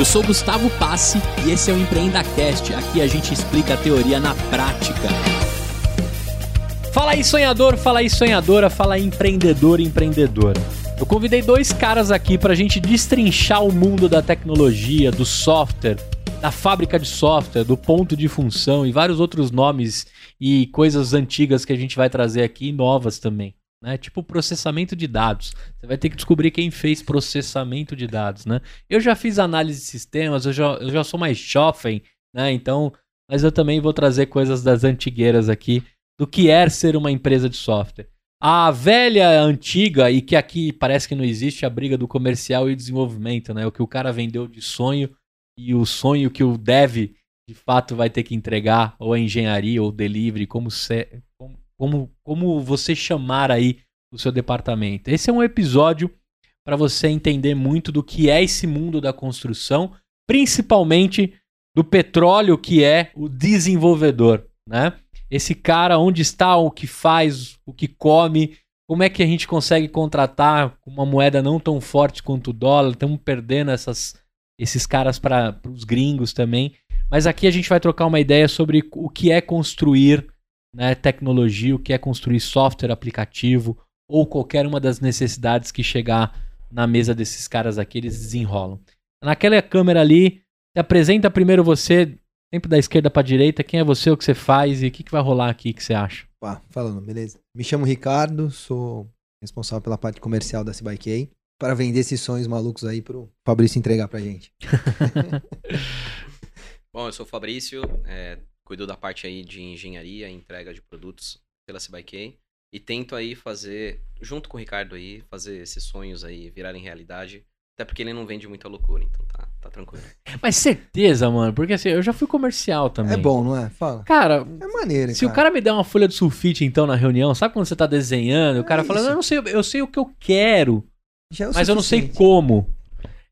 Eu sou Gustavo Passe e esse é o EmpreendaCast. Aqui a gente explica a teoria na prática. Fala aí, sonhador, fala aí, sonhadora, fala aí, empreendedor empreendedora. Eu convidei dois caras aqui para a gente destrinchar o mundo da tecnologia, do software, da fábrica de software, do ponto de função e vários outros nomes e coisas antigas que a gente vai trazer aqui e novas também né? Tipo processamento de dados. Você vai ter que descobrir quem fez processamento de dados, né? Eu já fiz análise de sistemas, eu já, eu já sou mais jovem, né? Então, mas eu também vou trazer coisas das antigueiras aqui, do que é ser uma empresa de software. A velha, antiga, e que aqui parece que não existe, a briga do comercial e desenvolvimento, né? O que o cara vendeu de sonho e o sonho que o dev de fato vai ter que entregar, ou a engenharia, ou delivery, como, ser, como como, como você chamar aí o seu departamento. Esse é um episódio para você entender muito do que é esse mundo da construção, principalmente do petróleo que é o desenvolvedor, né? Esse cara onde está, o que faz, o que come, como é que a gente consegue contratar uma moeda não tão forte quanto o dólar? Estamos perdendo essas, esses caras para os gringos também. Mas aqui a gente vai trocar uma ideia sobre o que é construir né, tecnologia, o que é construir software, aplicativo ou qualquer uma das necessidades que chegar na mesa desses caras aqui, eles desenrolam. Naquela câmera ali, se apresenta primeiro você, sempre da esquerda para direita, quem é você, o que você faz e o que, que vai rolar aqui, que você acha? Pá, falando, beleza. Me chamo Ricardo, sou responsável pela parte comercial da CBK para vender esses sonhos malucos aí pro Fabrício entregar pra gente. Bom, eu sou o Fabrício, é, cuido da parte aí de engenharia, entrega de produtos pela CBK e tento aí fazer, junto com o Ricardo aí, fazer esses sonhos aí virarem realidade. Até porque ele não vende muita loucura, então tá, tá tranquilo. Mas certeza, mano, porque assim, eu já fui comercial também. É bom, não é? Fala. Cara, é maneiro, Se cara. o cara me der uma folha de sulfite, então, na reunião, sabe quando você tá desenhando, é o cara fala, não, eu não sei, eu sei o que eu quero, é mas eu não sei como.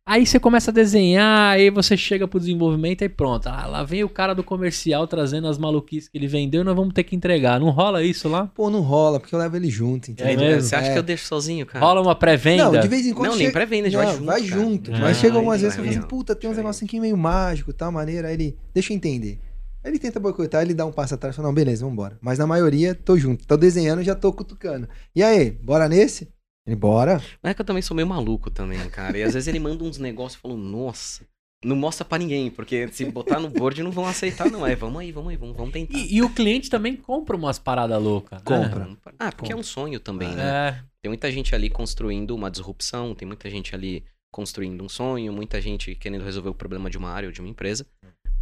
Aí você começa a desenhar, aí você chega pro desenvolvimento e pronto. Ah, lá vem o cara do comercial trazendo as maluquices que ele vendeu e nós vamos ter que entregar. Não rola isso lá? Pô, não rola, porque eu levo ele junto, entendeu? É você acha é. que eu deixo sozinho, cara? Rola uma pré-venda? Não, de vez em quando. Não, chega... nem pré-venda, vai junto. Vai junto. É. Mas chega algumas vezes que eu falo assim, puta, tem uns negocinhos aqui meio mágico, tal maneira. Aí ele, deixa eu entender. Aí ele tenta boicotar, ele dá um passo atrás e fala, não, beleza, vambora. Mas na maioria, tô junto. Tô desenhando, já tô cutucando. E aí, bora nesse? Ele, bora. Mas é que eu também sou meio maluco também, cara. E às vezes ele manda uns negócios e fala, nossa, não mostra para ninguém, porque se botar no board não vão aceitar, não. É, vamos aí, vamos aí, vamos, vamos tentar. E, e, o cliente também compra umas paradas loucas. Né? Compra. Né? Ah, porque compra. é um sonho também, né? É. Tem muita gente ali construindo uma disrupção, tem muita gente ali construindo um sonho, muita gente querendo resolver o problema de uma área ou de uma empresa.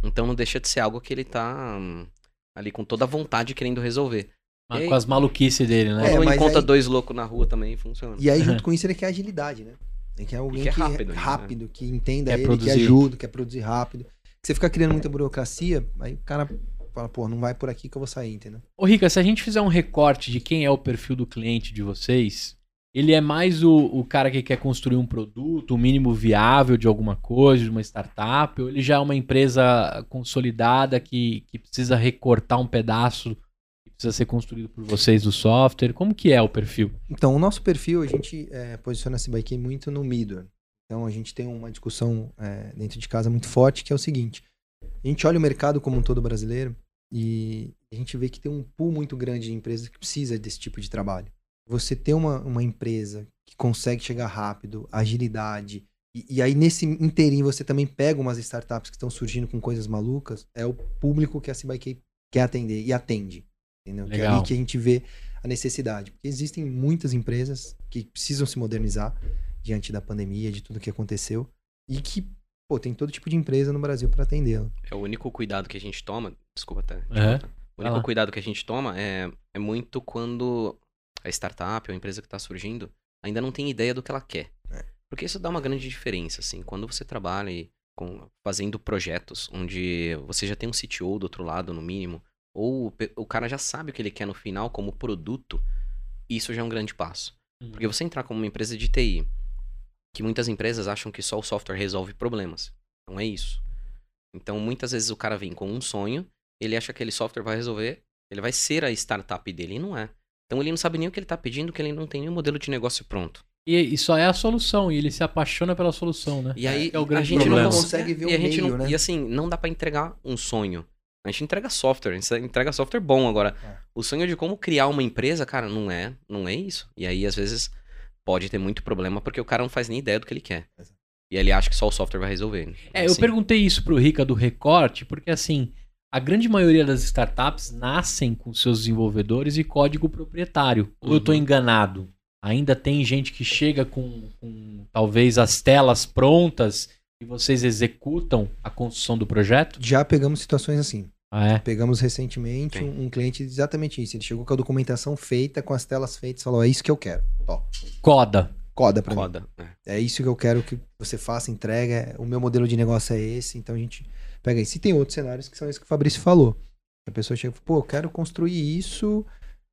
Então não deixa de ser algo que ele tá hum, ali com toda a vontade querendo resolver. Mas com as maluquices dele, né? É, Quando encontra aí... dois loucos na rua também funciona. E aí, junto com isso, ele quer agilidade, né? Ele quer alguém que é rápido, que, rápido né? que entenda quer ele, produzir. que ajuda, quer produzir rápido. você fica criando muita burocracia, aí o cara fala, pô, não vai por aqui que eu vou sair, entendeu? Ô, Rica, se a gente fizer um recorte de quem é o perfil do cliente de vocês, ele é mais o, o cara que quer construir um produto, o um mínimo viável de alguma coisa, de uma startup, ou ele já é uma empresa consolidada que, que precisa recortar um pedaço precisa ser construído por vocês do software? Como que é o perfil? Então, o nosso perfil, a gente é, posiciona esse bike muito no middle. Então, a gente tem uma discussão é, dentro de casa muito forte, que é o seguinte. A gente olha o mercado como um todo brasileiro e a gente vê que tem um pool muito grande de empresas que precisa desse tipo de trabalho. Você ter uma, uma empresa que consegue chegar rápido, agilidade, e, e, aí nesse inteirinho você também pega umas startups que estão surgindo com coisas malucas, é o público que a CBK quer atender e atende. Entendeu? Que é ali que a gente vê a necessidade. Porque existem muitas empresas que precisam se modernizar diante da pandemia, de tudo que aconteceu. E que, pô, tem todo tipo de empresa no Brasil para atendê-la. É o único cuidado que a gente toma. Desculpa até. É. O único cuidado que a gente toma é, é muito quando a startup ou a empresa que está surgindo ainda não tem ideia do que ela quer. É. Porque isso dá uma grande diferença, assim. Quando você trabalha e com, fazendo projetos onde você já tem um CTO do outro lado, no mínimo, ou o cara já sabe o que ele quer no final como produto, isso já é um grande passo. Uhum. Porque você entrar como uma empresa de TI, que muitas empresas acham que só o software resolve problemas. Não é isso. Então, muitas vezes o cara vem com um sonho, ele acha que aquele software vai resolver, ele vai ser a startup dele, e não é. Então, ele não sabe nem o que ele está pedindo, que ele não tem nenhum modelo de negócio pronto. E, e, só é a solução, e ele se apaixona pela solução, né? E aí é o grande a gente problema. não consegue ver e o meio, não, né? E assim, não dá para entregar um sonho. A gente entrega software, a gente entrega software bom agora. É. O sonho de como criar uma empresa, cara, não é, não é isso. E aí às vezes pode ter muito problema porque o cara não faz nem ideia do que ele quer. E ele acha que só o software vai resolver. É, assim. eu perguntei isso pro Rica do Recorte, porque assim, a grande maioria das startups nascem com seus desenvolvedores e código proprietário. Ou eu estou uhum. enganado? Ainda tem gente que chega com, com, talvez as telas prontas e vocês executam a construção do projeto? Já pegamos situações assim. Ah, é? Pegamos recentemente um, um, cliente exatamente isso. Ele chegou com a documentação feita, com as telas feitas, falou: é isso que eu quero. Ó. Coda. Coda pra Coda, mim. É. é isso que eu quero que você faça, entrega. O meu modelo de negócio é esse, então a gente pega isso. E tem outros cenários que são esses que o Fabrício falou. A pessoa chega e pô, eu quero construir isso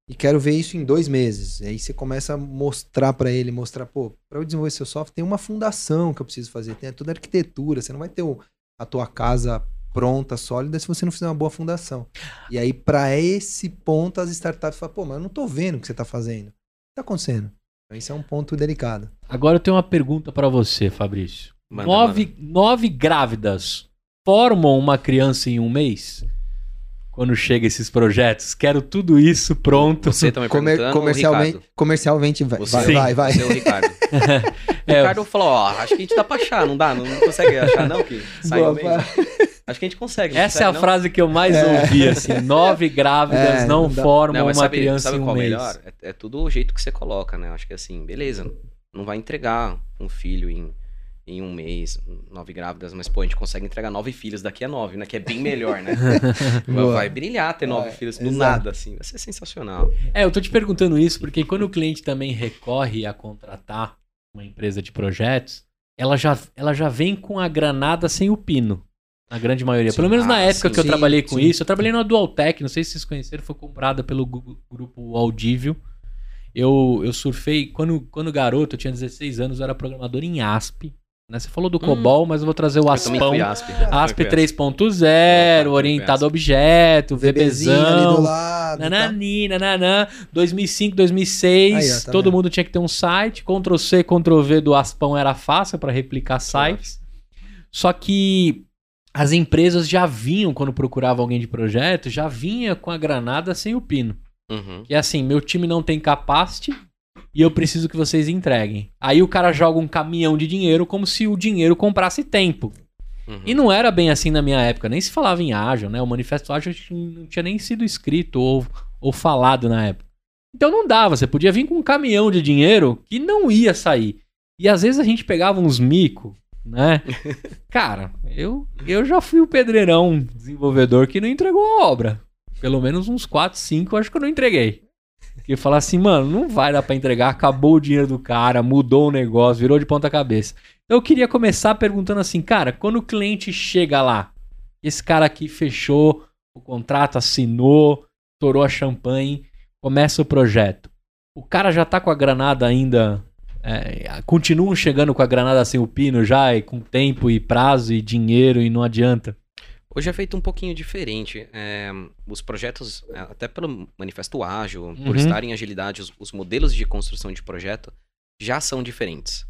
e quero ver isso em dois meses. E aí você começa a mostrar para ele, mostrar, pô, para eu desenvolver seu software tem uma fundação que eu preciso fazer, tem toda a arquitetura, você não vai ter a tua casa pronta, sólida, se você não fizer uma boa fundação. E aí, para esse ponto, as startups falam, pô, mas eu não tô vendo o que você tá fazendo. O que tá acontecendo? Então, isso é um ponto delicado. Agora eu tenho uma pergunta para você, Fabrício. Manda, nove, manda. nove grávidas formam uma criança em um mês? Quando chega esses projetos, quero tudo isso pronto. Você também Comer, comercialmente, comercialmente vai, você, vai, vai, vai. Você o Ricardo. é, o Ricardo falou, ó, acho que a gente dá pra achar, não dá? Não, não consegue achar não que sai um mês? Acho que a gente consegue. Essa consegue, é a não? frase que eu mais é. ouvi, assim. Nove grávidas é, não, não formam não, uma sabe, criança sabe em um qual mês. melhor? É, é, tudo o jeito que você coloca, né? Acho que assim, beleza, não vai entregar um filho em, em um mês, nove grávidas, mas pô, a gente consegue entregar nove filhos daqui a nove, né? Que é bem melhor, né? vai brilhar ter nove é, filhos do exato. nada, assim. Vai ser sensacional. É, eu tô te perguntando isso porque quando o cliente também recorre a contratar uma empresa de projetos, ela já, ela já vem com a granada sem o pino. Na grande maioria. Sim. Pelo menos na ah, época sim, que eu sim, trabalhei com isso. Eu trabalhei na Dualtech, não sei se vocês conheceram, foi comprada pelo grupo Audívio. Eu, eu surfei, quando, quando garoto, eu tinha 16 anos, eu era programador em ASP. Né? Você falou do hum. COBOL, mas eu vou trazer o Aspão. ASP, ASP 3.0, orientado a objeto, VBzão. Nanani, nananã. 2005, 2006, Aí, ó, tá todo mundo tinha que ter um site. Ctrl C, Ctrl V do Aspão era fácil para replicar sites. Só que as empresas já vinham, quando procuravam alguém de projeto, já vinha com a granada sem o pino. Uhum. E assim, meu time não tem capacity e eu preciso que vocês entreguem. Aí o cara joga um caminhão de dinheiro como se o dinheiro comprasse tempo. Uhum. E não era bem assim na minha época, nem se falava em ágil, né? O manifesto ágil não tinha nem sido escrito ou, ou falado na época. Então não dava, você podia vir com um caminhão de dinheiro que não ia sair. E às vezes a gente pegava uns mico né? Cara, eu, eu já fui o pedreirão desenvolvedor que não entregou a obra. Pelo menos uns 4, 5 eu acho que eu não entreguei. Porque falar assim, mano, não vai dar para entregar, acabou o dinheiro do cara, mudou o negócio, virou de ponta cabeça. Então eu queria começar perguntando assim, cara, quando o cliente chega lá, esse cara aqui fechou o contrato, assinou, torou a champanhe, começa o projeto. O cara já tá com a granada ainda é, continuam chegando com a granada sem o pino já, e com tempo e prazo e dinheiro e não adianta? Hoje é feito um pouquinho diferente. É, os projetos, é, até pelo manifesto ágil, uhum. por estar em agilidade, os, os, modelos de construção de projeto já são diferentes.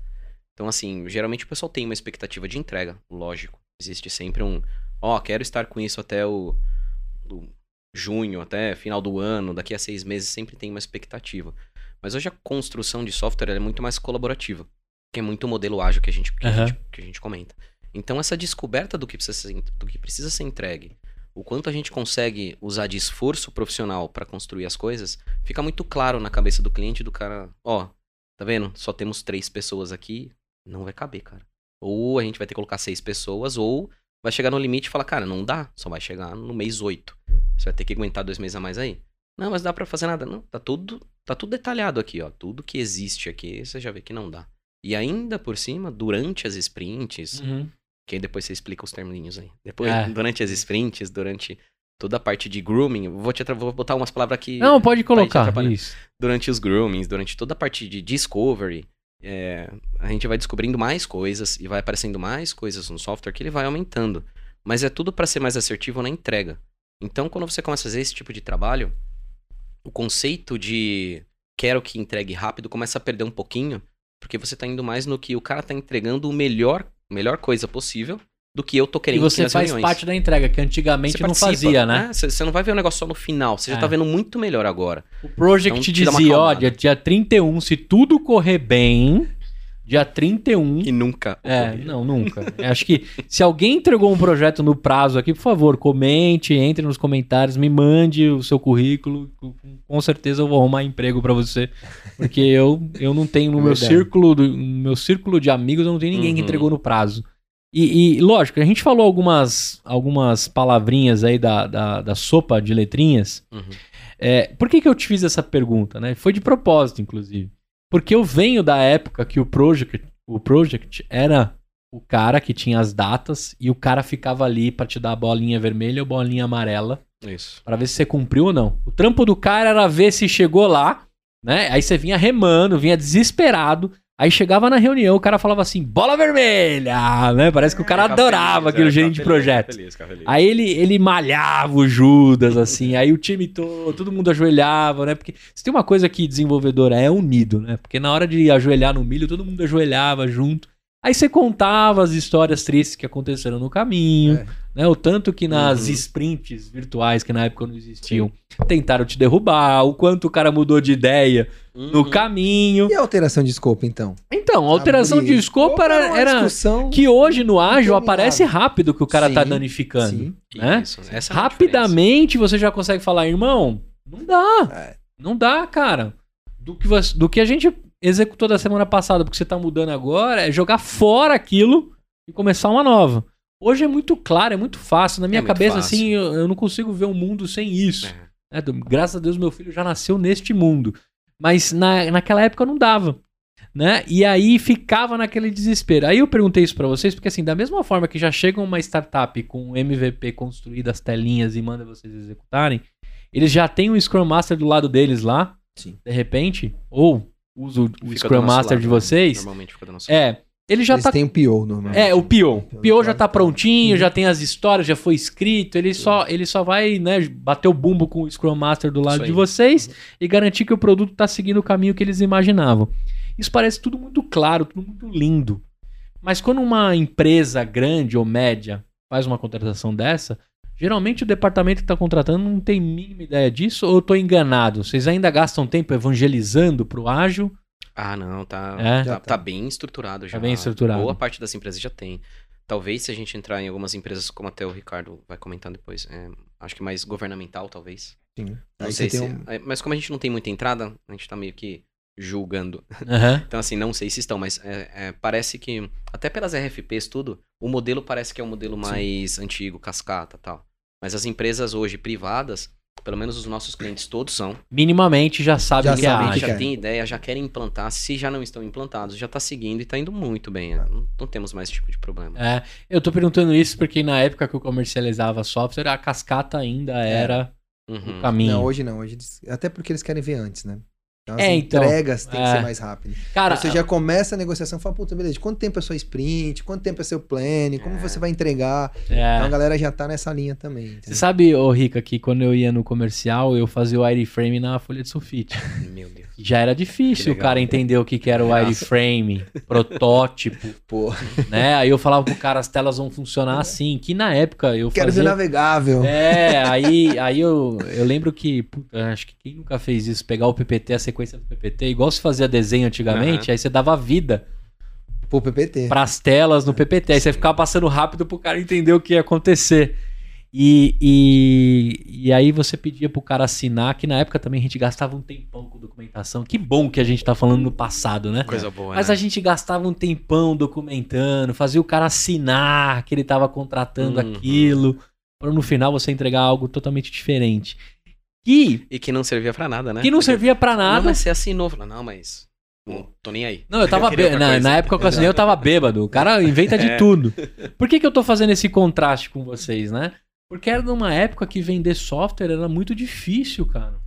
Então, assim, geralmente o pessoal tem uma expectativa de entrega, lógico. Existe sempre um, ó, oh, quero estar com isso até o, o junho, até final do ano, daqui a seis meses, sempre tem uma expectativa. Mas hoje a construção de software é muito mais colaborativa, que é muito o modelo ágil que a gente, que, uhum. a gente, que a gente comenta. Então essa descoberta do que, precisa ser, do que precisa ser entregue, o quanto a gente consegue usar de esforço profissional para construir as coisas, fica muito claro na cabeça do cliente do cara, ó, tá vendo? Só temos três pessoas aqui, não vai caber, cara. Ou a gente vai ter que colocar seis pessoas, ou vai chegar no limite e falar, cara, não dá, só vai chegar no mês oito. Você vai ter que aguentar dois meses a mais aí. Não, mas dá para fazer nada. Não, tá tudo, tá tudo detalhado aqui, ó. Tudo que existe aqui, você já vê que não dá. E ainda por cima, durante as sprints, uhum. que aí depois você explica os terminhos aí. Depois, é. durante as sprints, durante toda a parte de grooming, vou te vou botar umas palavras aqui. Não, pode colocar. Isso. Durante os groomings, durante toda a parte de discovery, é, a gente vai descobrindo mais coisas e vai aparecendo mais coisas no software que ele vai aumentando. Mas é tudo para ser mais assertivo na entrega. Então, quando você começa a fazer esse tipo de trabalho, o conceito de quero que entregue rápido começa a perder um pouquinho, Porque você tá indo mais no que o cara tá entregando o melhor, melhor coisa possível do que eu tô E querendo você nas faz reuniões. parte da entrega, que antigamente Você não fazia, né? Você você não vai ver o negócio só no final, você É. já tá vendo muito melhor agora. O Project Então, te dizia, dia, dia 31, se tudo correr bem, dia 31... E nunca. É, não, nunca. Acho que se alguém entregou um projeto no prazo aqui, por favor, comente, entre nos comentários, me mande o seu currículo. Com- certeza eu vou arrumar emprego pra você, porque eu, eu não tenho no É meu verdade. círculo, do- no meu círculo de amigos, eu não tenho ninguém que Uhum. entregou no prazo. E, e, lógico, a gente falou algumas, algumas palavrinhas aí da, da, da sopa de letrinhas. Uhum. É, por que, que eu te fiz essa pergunta, né? Foi de propósito, inclusive. Porque eu venho da época que o Project, o Project era o cara que tinha as datas e o cara ficava ali pra te dar a bolinha vermelha ou bolinha amarela Isso. Pra ver se você cumpriu ou não. O trampo do cara era ver se chegou lá, né? Aí você vinha remando, vinha desesperado. Aí chegava na reunião, o cara falava assim, bola vermelha, né? Parece que o cara adorava aquele gerente de projeto. Aí ele, ele malhava o Judas, assim, aí o time todo, todo mundo ajoelhava, né? Porque se tem uma coisa que desenvolvedora é unido, né? Porque na hora de ajoelhar no milho, todo mundo ajoelhava junto. Aí você contava as histórias tristes que aconteceram no caminho, É. né? O tanto que nas Uhum. sprints virtuais, que na época não existiam, tentaram te derrubar, o quanto o cara mudou de ideia no Uhum. caminho. E a alteração de escopo, então? Então, a alteração Abrir. de escopo era, uma era discussão que hoje no ágil aparece rápido que o cara tá Sim, danificando. Sim. né? Isso, essa é rapidamente você já consegue falar, irmão, não dá. É. Não dá, cara. Do que, você- do que a gente executou da semana passada, porque você tá mudando agora, é jogar fora aquilo e começar uma nova. Hoje é muito claro, é muito fácil. Na minha É cabeça, assim, eu, eu não consigo ver um mundo sem isso. É. né? Graças a Deus, meu filho já nasceu neste mundo. Mas na, naquela época não dava. Né? E aí ficava naquele desespero. Aí eu perguntei isso pra vocês, porque assim, da mesma forma que já chega uma startup com MVP construído as telinhas e manda vocês executarem, eles já têm um Scrum Master do lado deles lá, Sim. de repente, ou usa o, Fica Scrum Master lado, de né? vocês. Normalmente fica do nosso lado. Ele já Eles tá têm o PO, normalmente. é, o PO. O PO já tá prontinho, Uhum. já tem as histórias, já foi escrito. Ele só, ele só vai, né, bater o bumbo com o Scrum Master do lado de vocês e garantir que o produto tá seguindo o caminho que eles imaginavam. Isso parece tudo muito claro, tudo muito lindo. Mas quando uma empresa grande ou média faz uma contratação dessa, geralmente o departamento que tá contratando não tem mínima ideia disso ou eu tô enganado? Vocês ainda gastam tempo evangelizando pro ágil? Ah, não, tá, É? tá, Já tá tá. bem estruturado já. bem estruturado. Boa parte das empresas já tem. Talvez se a gente entrar em algumas empresas, como até o Ricardo vai comentando depois, é, acho que mais governamental, talvez. Sim. Não Aí sei se. tem um... é, Mas como a gente não tem muita entrada, a gente tá meio que julgando. Aham. Então, assim, não sei se estão, mas é, é, parece que, até pelas RFPs, tudo, o modelo parece que é um modelo mais antigo, cascata tal. Mas as empresas hoje privadas, pelo menos os nossos clientes todos são, Minimamente já sabem Já que é já é. tem ideia, já querem implantar. Se já não estão implantados, já tá seguindo e tá indo muito bem. né? Não, não temos mais esse tipo de problema. É, eu tô perguntando isso porque na época que eu comercializava software, a cascata ainda era Uhum. o caminho. Não, hoje não. Hoje eles- Até porque eles querem ver antes, né? Então, as É, então, entregas têm que é. ser mais rápidas. Cara, Você já começa a negociação, fala, puta, beleza, quanto tempo é sua sprint? Quanto tempo é seu planning? Como É. você vai entregar? é. Então a galera já tá nessa linha também. Você entendeu? sabe, ô Rica, que quando eu ia no comercial, eu fazia o wireframe na folha de sulfite. Meu Deus. Já era difícil Que o legal. cara entender o que, que era o wireframe, protótipo, Pô, né? Aí eu falava pro cara, as telas vão funcionar assim, que na época eu quero fazia... navegável. É, aí, aí eu, eu lembro que, puta, acho que quem nunca fez isso, pegar o PPT, a sequência do PPT, igual se fazia desenho antigamente, aí você dava vida Pô, PPT. pras telas no PPT, aí você ficava passando rápido pro cara entender o que ia acontecer. E, e, e aí você pedia pro cara assinar, que na época também a gente gastava um tempão com documentação. Que bom que a gente tá falando no passado, né? Coisa boa, Mas né? a gente gastava um tempão documentando, fazia o cara assinar que ele tava contratando Uhum. aquilo, para no final você entregar algo totalmente diferente. Que, E que não servia pra nada, né? que não Porque- servia pra Não, nada. mas você assinou. Não, mas... Não tô nem aí. Não, eu tava outra na, na época que eu assinei, eu tava bêbado. O cara inventa de É. tudo. Por que, que eu tô fazendo esse contraste com vocês, né? Porque era numa época que vender software era muito difícil, cara.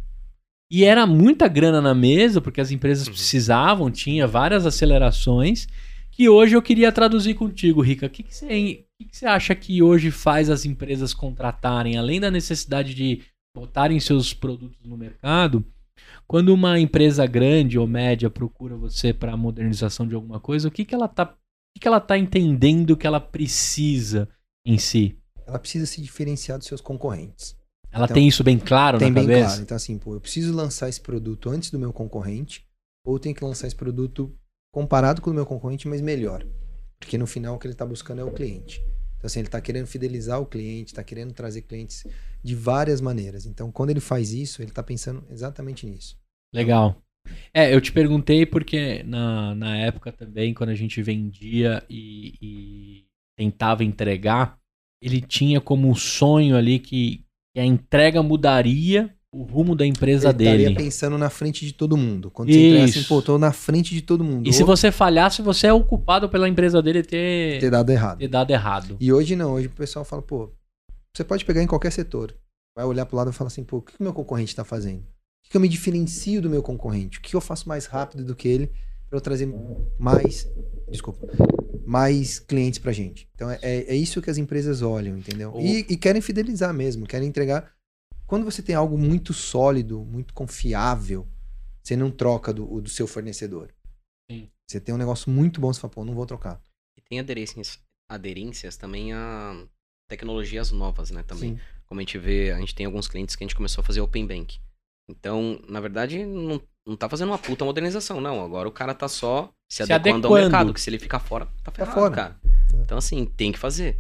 E era muita grana na mesa, porque as empresas Uhum. precisavam, tinha várias acelerações. Que hoje eu queria traduzir contigo, Rica. O que, que, você, que, que você acha que hoje faz as empresas contratarem, além da necessidade de botarem seus produtos no mercado? Quando uma empresa grande ou média procura você para a modernização de alguma coisa, o que, que ela está que, que ela tá entendendo que ela precisa em si? Ela precisa se diferenciar dos seus concorrentes. Ela então, tem isso bem claro tem na bem cabeça? claro. Então, assim, pô, eu preciso lançar esse produto antes do meu concorrente, ou tenho que lançar esse produto comparado com o meu concorrente, mas melhor. Porque no final o que ele está buscando é o cliente. Então, assim, ele está querendo fidelizar o cliente, está querendo trazer clientes de várias maneiras. Então, quando ele faz isso, ele está pensando exatamente nisso. Legal. É, eu te perguntei porque na, na época também, quando a gente vendia e, e tentava entregar, ele tinha como sonho ali que, que a entrega mudaria o rumo da empresa ele dele. Ele pensando na frente de todo mundo. Quando você entrega assim, pô, tô na frente de todo mundo. E se você falhasse, você é o culpado pela empresa dele ter... ter dado errado. Ter dado errado. E hoje não, hoje o pessoal fala, pô, você pode pegar em qualquer setor. Vai olhar pro lado e falar assim, pô, o que o meu concorrente está fazendo? O que eu me diferencio do meu concorrente? O que eu faço mais rápido do que ele para eu trazer mais, desculpa, mais clientes pra gente? Então é, é isso que as empresas olham, entendeu? E, e querem fidelizar mesmo, querem entregar quando você tem algo muito sólido, muito confiável, você não troca do, do seu fornecedor. Sim. Você tem um negócio muito bom, você fala, pô, não vou trocar. E tem aderências, aderências também a tecnologias novas, né? Também. Sim. Como a gente vê, a gente tem alguns clientes que a gente começou a fazer Open Bank. Então, na verdade, não, não tá fazendo uma puta modernização, não. Agora o cara tá só se, se adequando, adequando, ao mercado, que se ele ficar fora, tá, tá ferrado, tá fora. cara. É. Então, assim, tem que fazer.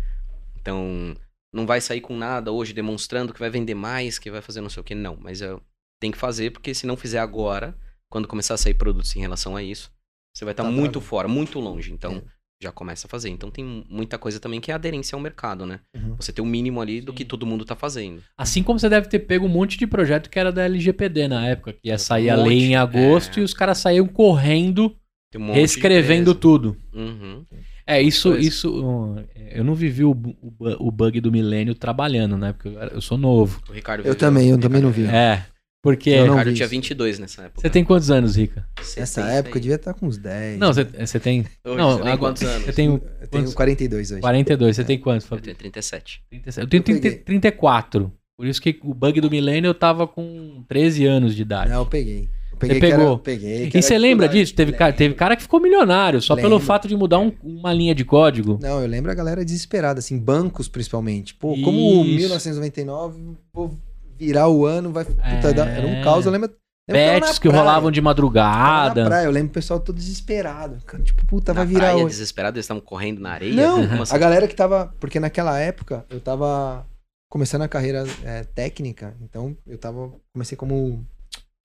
Então, não vai sair com nada hoje demonstrando que vai vender mais, que vai fazer não sei o que. Não, mas eu tenho que fazer, porque se não fizer agora, quando começar a sair produtos em relação a isso, você vai estar tá, tá muito fora, muito longe. Então, é. já começa a fazer. Então, tem muita coisa também que é aderência ao mercado, né? Uhum. Você tem o um mínimo ali do que todo mundo está fazendo. Assim como você deve ter pego um monte de projeto que era da LGPD na época, que ia sair um a lei em agosto é. e os caras saíam correndo, um reescrevendo tudo. Uhum. É, isso, isso. Eu não vivi o, o, o bug do milênio trabalhando, né? Porque eu, sou novo. O Ricardo Eu também, eu também não vi. É. Porque. O Ricardo tinha 22 nessa época. Você tem quantos anos, Rica? Nessa época eu devia estar com uns 10. Não, você tem. Hoje, não, você tem quantos anos? Eu tenho, eu tenho 42 hoje. 42, você é. tem quantos, Fabio? Eu tenho 37. 37. Eu tenho 30, 34. Por isso que o bug do milênio eu tava com 13 anos de idade. Não, eu peguei. Você pegou. Era, peguei. E você lembra disso? Teve cara, teve cara que ficou milionário só lembro. pelo fato de mudar um, uma linha de código. Não, eu lembro a galera desesperada, assim, bancos principalmente. Pô, Isso. como 1999, vou virar o ano, vai. Puta, é... Era um caos, eu lembro. Bets que rolavam de madrugada. Na praia, eu lembro o pessoal todo desesperado. Tipo, puta, na vai virar. Praia, desesperado, eles estavam correndo na areia? Não, assim? a galera que tava. Porque naquela época eu tava começando a carreira é, técnica, então eu tava. Comecei como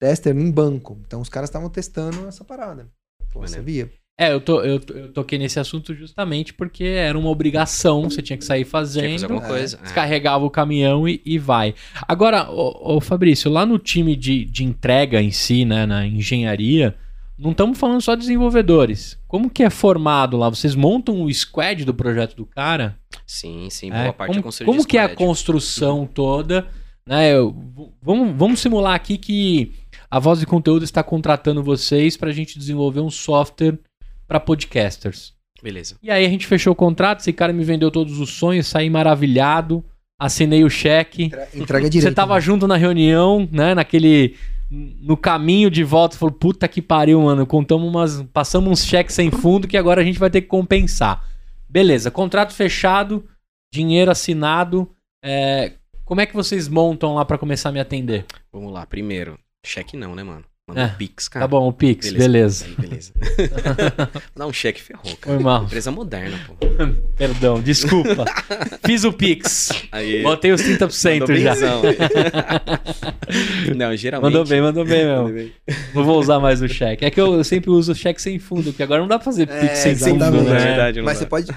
tester em banco. Então os caras estavam testando essa parada. Pô, você via. É, eu, tô, eu, eu toquei nesse assunto justamente porque era uma obrigação, você tinha que sair fazendo. Tinha alguma coisa. É. Descarregava o caminhão e, e vai. Agora, ô, ô, Fabrício, lá no time de, de entrega em si, né, na engenharia, não estamos falando só de desenvolvedores. Como que é formado lá? Vocês montam o squad do projeto do cara? Sim, sim, boa é, parte como, é Como que é a construção toda? Né, eu, vamos, vamos simular aqui que a Voz de Conteúdo está contratando vocês para a gente desenvolver um software para podcasters. Beleza. E aí a gente fechou o contrato, esse cara me vendeu todos os sonhos, saí maravilhado, assinei o cheque. Entrega direito. Você tava né? junto na reunião, né, naquele no caminho de volta, falou: "Puta que pariu, mano, contamos umas, passamos uns cheques sem fundo que agora a gente vai ter que compensar". Beleza, contrato fechado, dinheiro assinado. É, como é que vocês montam lá para começar a me atender? Vamos lá, primeiro, Cheque não, né, mano? Manda é, um Pix, cara. Tá bom, o Pix, beleza. Beleza. beleza. Não, um cheque ferrou, cara. Foi mal. Empresa moderna, pô. Perdão, desculpa. Fiz o Pix. Aí. Botei os 30% mandou já. Não, geralmente. Mandou bem, mandou bem, meu. Não vou usar mais o cheque. É que eu, sempre uso cheque sem fundo, porque agora não dá pra fazer Pix é, sem fundo, né? É verdade, Mas dá. você pode.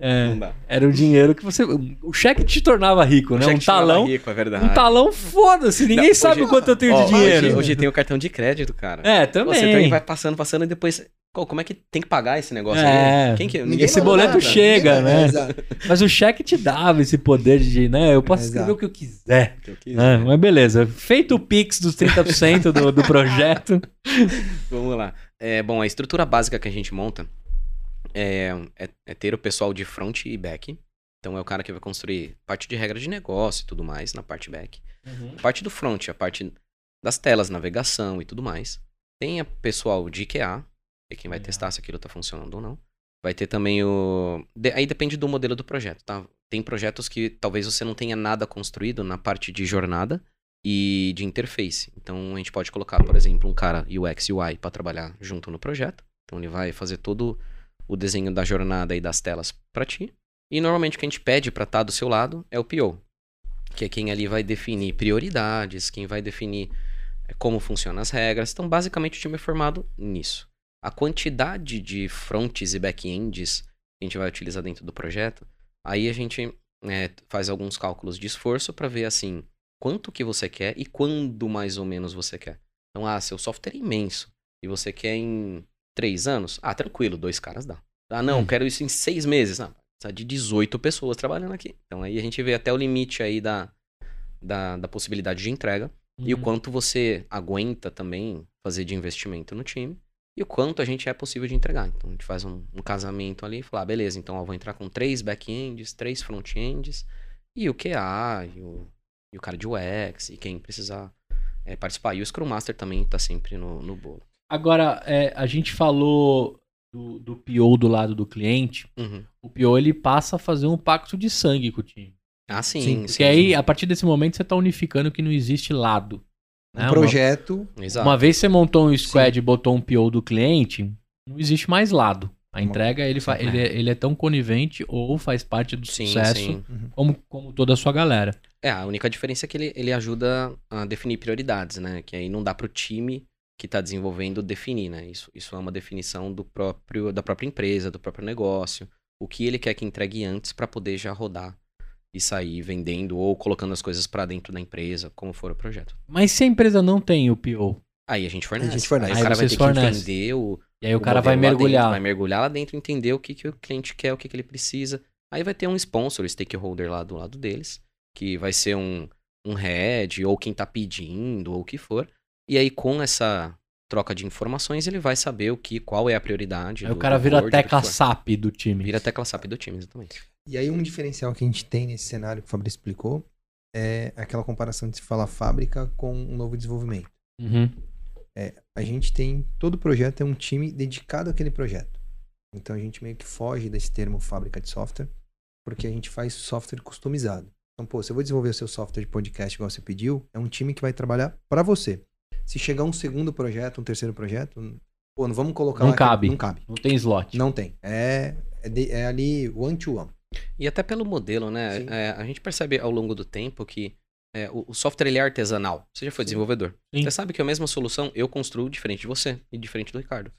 É. Não dá. Era o dinheiro que você. O cheque te tornava rico, né? Um talão. Rico, é verdade. Um talão, foda-se. Ninguém não, sabe o quanto eu tenho ó, de dinheiro. Hoje, hoje tem o cartão de crédito, cara. É, também. Você também vai passando, passando e depois. como é que tem que pagar esse negócio é, aí? Quem que, ninguém esse boleto nada. chega, né? Mas o cheque te dava esse poder de, né? Eu posso é, escrever o que eu quiser. Que eu quiser. mas beleza. Feito o Pix dos 30% do, do projeto. Vamos lá. É, bom, a estrutura básica que a gente monta é, é, é, ter o pessoal de front e back. Então é o cara que vai construir parte de regra de negócio e tudo mais na parte back. Uhum. A parte do front, a parte das telas, navegação e tudo mais. Tem a pessoal de IKEA, que é quem vai testar se aquilo está funcionando ou não. Vai ter também o. Aí depende do modelo do projeto, tá? Tem projetos que talvez você não tenha nada construído na parte de jornada e de interface. Então a gente pode colocar, por exemplo, um cara UX UI para trabalhar junto no projeto. Então ele vai fazer todo o desenho da jornada e das telas para ti. E normalmente o que a gente pede para estar tá do seu lado é o PO, que é quem ali vai definir prioridades, quem vai definir como funcionam as regras. Então, basicamente, o time é formado nisso. A quantidade de fronts e back-ends que a gente vai utilizar dentro do projeto, aí a gente é, faz alguns cálculos de esforço para ver assim quanto que você quer e quando mais ou menos você quer. Então, ah, seu software é imenso e você quer em três anos, ah, tranquilo, dois caras dá. Ah, não, hum. quero isso em seis meses. Ah, precisa de 18 pessoas trabalhando aqui. Então aí a gente vê até o limite aí da, da, da possibilidade de entrega uhum. e o uhum. quanto você aguenta também fazer de investimento no time e o quanto a gente é possível de entregar. Então a gente faz um, um casamento ali e fala, ah, beleza, então eu vou entrar com três back-ends, três front-ends e o QA e o, e o cara de UX e quem precisar é, participar. E o Scrum Master também está sempre no, no bolo. Agora, é, a gente falou do, do PO do lado do cliente, uhum. o PO ele passa a fazer um pacto de sangue com o time. Ah, sim. sim porque sim, aí, a partir desse momento, você está unificando que não existe lado. Né? Um projeto. Uma, uma, vez você montou um squad sim. e botou um PO do cliente, não existe mais lado. A entrega, ele, fa... ele, é, ele é tão conivente ou faz parte do sim, sucesso sim. Uhum. Como, como toda a sua galera. É, a única diferença é que ele, ele ajuda a definir prioridades, né? Que aí não dá pro time que está desenvolvendo definir, né? Isso, isso é uma definição do próprio, da própria empresa, do próprio negócio. O que ele quer que entregue antes para poder já rodar e sair vendendo ou colocando as coisas para dentro da empresa, como for o projeto. Mas se a empresa não tem o PO? Aí a gente fornece. A gente fornece. Aí, aí o cara vai ter fornece. que entender o. E aí o, o cara vai mergulhar. Dentro, vai mergulhar lá dentro, entender o que, que o cliente quer, o que, que ele precisa. Aí vai ter um sponsor, stakeholder lá do lado deles, que vai ser um, um head, ou quem tá pedindo, ou o que for. E aí, com essa troca de informações, ele vai saber o que, qual é a prioridade. Aí do, o cara vira a tecla SAP do time. Vira a tecla SAP do time, exatamente. E aí um diferencial que a gente tem nesse cenário que o Fabrício explicou é aquela comparação de se falar fábrica com um novo desenvolvimento. Uhum. É, a gente tem, todo projeto é um time dedicado àquele projeto. Então a gente meio que foge desse termo fábrica de software, porque a gente faz software customizado. Então, pô, se eu vou desenvolver o seu software de podcast igual você pediu, é um time que vai trabalhar para você. Se chegar um segundo projeto, um terceiro projeto, pô, não vamos colocar Não cabe. não cabe. Não tem slot. Não tem. É, é, de, é ali one to one. E até pelo modelo, né? É, a gente percebe ao longo do tempo que é, o, o, software ele é artesanal. Você já foi Sim. desenvolvedor. Sim. Você sabe que a mesma solução eu construo diferente de você e diferente do Ricardo.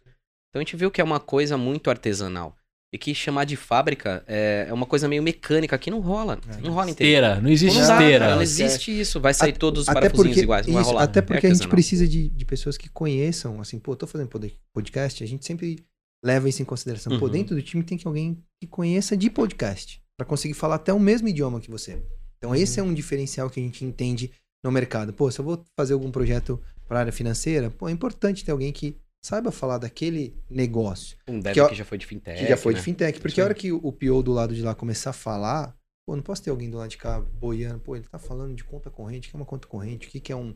Então a gente viu que é uma coisa muito artesanal. E que chamar de fábrica é, é uma coisa meio mecânica que não rola. É. Não rola inteiro. Esteira, não existe não esteira. Não existe isso. Vai sair todos os parafusinhos porque, iguais. Não isso, vai rolar. Até porque é a gente precisa de, de pessoas que conheçam, assim, pô, tô fazendo podcast, a gente sempre leva isso em consideração. Uhum. Pô, dentro do time tem que alguém que conheça de podcast. para conseguir falar até o mesmo idioma que você. Então, esse é um diferencial que a gente entende no mercado. Pô, se eu vou fazer algum projeto para área financeira, pô, é importante ter alguém que saiba falar daquele negócio. Um dev que, que já foi de fintech. Que já foi né? de fintech. Porque Sim. a hora que o PO do lado de lá começar a falar, pô, não posso ter alguém do lado de cá boiando, pô, ele tá falando de conta corrente, o que é uma conta corrente, o que, que é um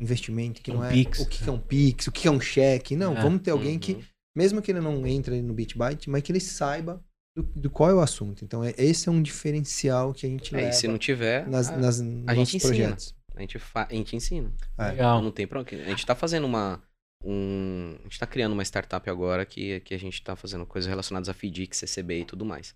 investimento, que um não é. Pix. O que, é um Pix, o que é um cheque. Não, é. vamos ter alguém uhum. que, mesmo que ele não entre no BitByte, mas que ele saiba do, do, qual é o assunto. Então, é, esse é um diferencial que a gente é, leva. E se não tiver, nas, nas, a, gente projetos. A gente, a gente ensina. É. Legal. Não tem pra... A gente tá fazendo uma um. A gente está criando uma startup agora que, que a gente está fazendo coisas relacionadas a FDIC, CCB e tudo mais.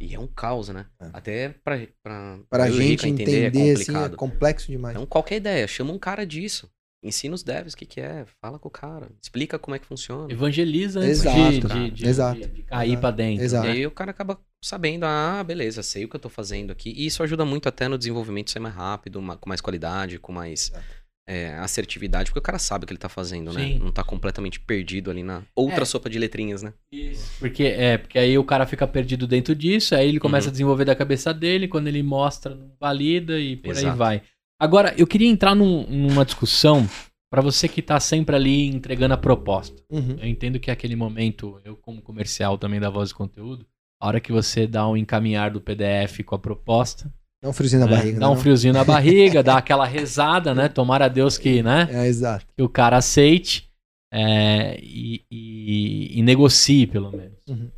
E é um caos, né? É. Até pra, pra, pra gente entender, entender é complicado. Assim, é complexo demais. Então, qualquer ideia, chama um cara disso. Ensina os devs o que, que é, fala com o cara, explica como é que funciona. Evangeliza antes exato, de, de, de, exato. de, de cair para dentro. Exato. E aí o cara acaba sabendo, ah, beleza, sei o que eu tô fazendo aqui. E isso ajuda muito até no desenvolvimento ser mais rápido, uma, com mais qualidade, com mais. Exato é, assertividade, porque o cara sabe o que ele tá fazendo, né? Sim. Não tá completamente perdido ali na outra é. sopa de letrinhas, né? Isso. Porque, é, porque aí o cara fica perdido dentro disso, aí ele começa uhum. a desenvolver da cabeça dele, quando ele mostra, não valida e por Exato. aí vai. Agora, eu queria entrar num, numa discussão para você que tá sempre ali entregando a proposta. Uhum. Eu entendo que é aquele momento, eu como comercial também da Voz de Conteúdo, a hora que você dá um encaminhar do PDF com a proposta, Dá um friozinho na né? barriga. Dá um não? friozinho na barriga, dá aquela rezada, né? Tomara a Deus que, né? É, exato. Que o cara aceite é, e, e- e negocie, pelo menos. Uhum.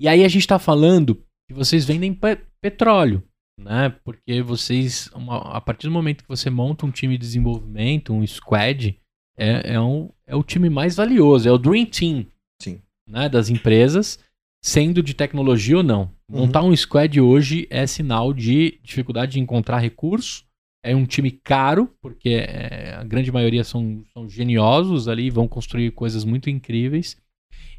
E aí a gente tá falando que vocês vendem pe- petróleo, né? Porque vocês, uma- a partir do momento que você monta um time de desenvolvimento, um squad, é, é, um, é o time mais valioso, é o Dream Team Sim. né, das empresas, sendo de tecnologia ou não. Uhum. Montar um squad hoje é sinal de dificuldade de encontrar recurso. É um time caro, porque é, a grande maioria são, são geniosos ali, vão construir coisas muito incríveis.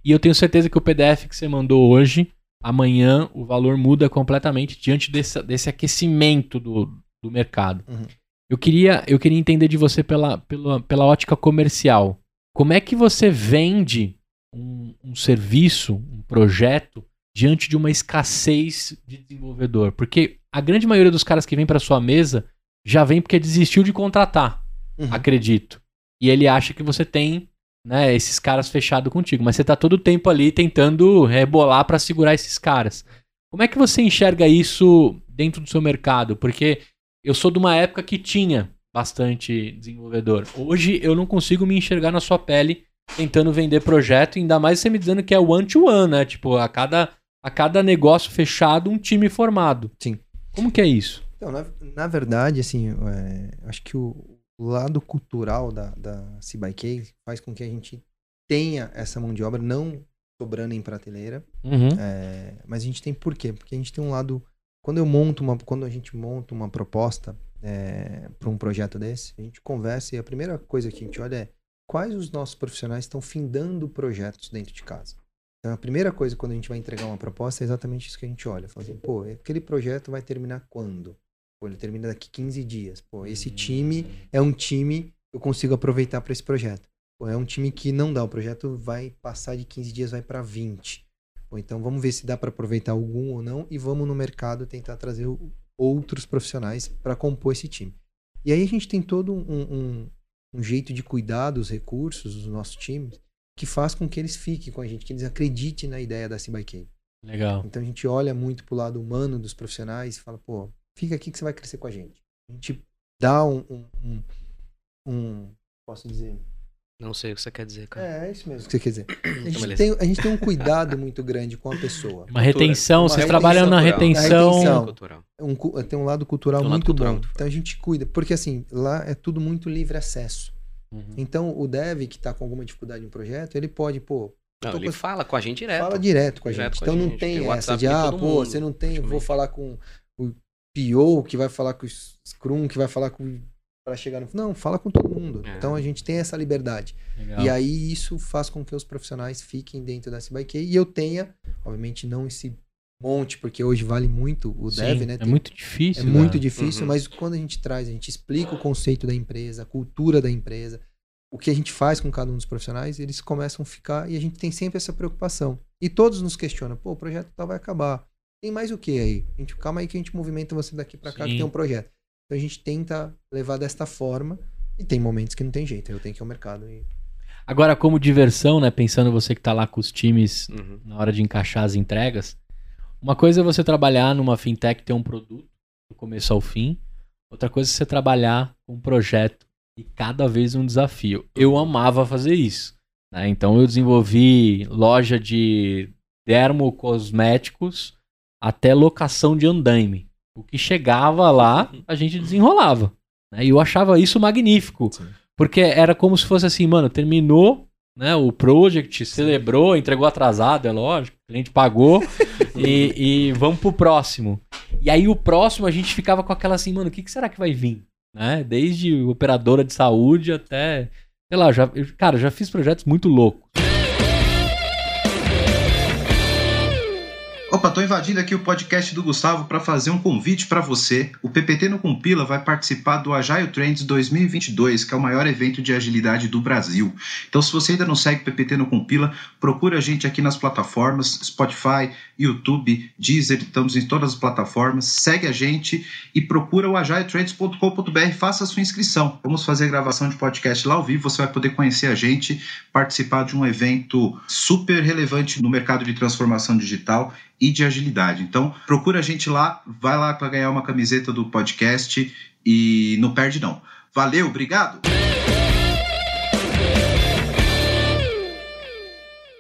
E eu tenho certeza que o PDF que você mandou hoje, amanhã o valor muda completamente diante desse, desse aquecimento do, do mercado. Uhum. Eu, queria, eu queria entender de você pela, pela, pela ótica comercial. Como é que você vende um, um serviço, projeto, diante de uma escassez de desenvolvedor? Porque a grande maioria dos caras que vem para sua mesa já vem porque desistiu de contratar, Uhum. acredito. E ele acha que você tem né, esses caras fechados contigo, mas você tá todo o tempo ali tentando rebolar para segurar esses caras. Como é que você enxerga isso dentro do seu mercado? Porque eu sou de uma época que tinha bastante desenvolvedor. Hoje eu não consigo me enxergar na sua pele tentando vender projeto, ainda mais você me dizendo que é one-to-one, né? Tipo, a cada, a cada negócio fechado, um time formado. Sim. Como que é isso? Então, na, na verdade, assim, é, acho que o, lado cultural da, da CBK faz com que a gente tenha essa mão de obra não sobrando em prateleira, Uhum. é, mas a gente tem por quê? Porque a gente tem um lado. Quando eu monto uma, quando a gente monta uma proposta para um projeto desse, a gente conversa e a primeira coisa que a gente olha é quais os nossos profissionais estão findando projetos dentro de casa. Então, a primeira coisa quando a gente vai entregar uma proposta é exatamente isso que a gente olha. Fala assim, pô, aquele projeto vai terminar quando? Pô, ele termina daqui 15 dias. Pô, esse time é um time que eu consigo aproveitar para esse projeto. Pô, é um time que não dá, o projeto vai passar de 15 dias, vai para 20. Ou então vamos ver se dá para aproveitar algum ou não e vamos no mercado tentar trazer outros profissionais para compor esse time. E aí a gente tem todo um, um- um jeito de cuidar dos recursos dos nossos times que faz com que eles fiquem com a gente, que eles acreditem na ideia da CBK. Legal. Então a gente olha muito pro lado humano dos profissionais e fala, pô, fica aqui que você vai crescer com a gente. A gente dá um, um, um- um- posso dizer, Não sei o que você quer dizer, cara. é, é isso mesmo que você quer dizer. A gente, Então, tem, a gente tem um cuidado muito grande com a pessoa. Uma retenção, Uma vocês retenção trabalham na retenção. Na retenção. Um tem um lado cultural Tem um lado muito cultural bom. muito. Então a gente cuida, porque assim, lá é tudo muito livre acesso. Uhum. Então o dev que tá com alguma dificuldade no projeto, ele pode, pô, Não, ele com- fala com a gente direto. fala direto com a Direto gente. com a Então não gente. tem Tem essa de, ah, pô, mundo, você não tem, vou falar com o PO, que vai falar com o Scrum, que vai falar com para chegar no. Não, fala com todo mundo. É. Então a gente tem essa liberdade. Legal. E aí isso faz com que os profissionais fiquem dentro da CBK e eu tenha, obviamente, não esse monte, porque hoje vale muito o Sim, dev, né? É Tem- muito é difícil. muito né? difícil, Uhum. mas quando a gente traz, a gente explica o conceito da empresa, a cultura da empresa, o que a gente faz com cada um dos profissionais, eles começam a ficar e a gente tem sempre essa preocupação. E todos nos questionam, pô, o projeto tal vai acabar. Tem mais o que aí? A gente, calma aí que a gente movimenta você daqui para cá que tem um projeto. Então a gente tenta levar desta forma e tem momentos que não tem jeito, eu tenho que ir ao mercado e Agora, como diversão, né? Pensando você que tá lá com os times Uhum. na hora de encaixar as entregas. Uma coisa é você trabalhar numa fintech ter um produto do começo ao fim. Outra coisa é você trabalhar com um projeto e cada vez um desafio. Eu amava fazer isso. né? Então eu desenvolvi loja de dermocosméticos até locação de andaime. O que chegava lá, a gente desenrolava. né? E eu achava isso magnífico. Sim. Porque era como se fosse assim, mano, terminou né, o project, celebrou, entregou atrasado, é lógico, o cliente pagou e, e vamos pro próximo. E aí o próximo a gente ficava com aquela assim, mano, o que, que será que vai vir? Né? Desde operadora de saúde até, sei lá, já, cara, já fiz projetos muito loucos. Opa, tô invadindo aqui o podcast do Gustavo para fazer um convite para você. O PPT no Compila vai participar do Agile Trends 2022, que é o maior evento de agilidade do Brasil. Então, se você ainda não segue o PPT no Compila, procura a gente aqui nas plataformas Spotify, YouTube, Deezer, estamos em todas as plataformas. Segue a gente e procura o agiletrends.com.br, faça a sua inscrição. Vamos fazer gravação de podcast lá ao vivo, você vai poder conhecer a gente, participar de um evento super relevante no mercado de transformação digital e de agilidade. Então, procura a gente lá, vai lá para ganhar uma camiseta do podcast e não perde não. Valeu, obrigado.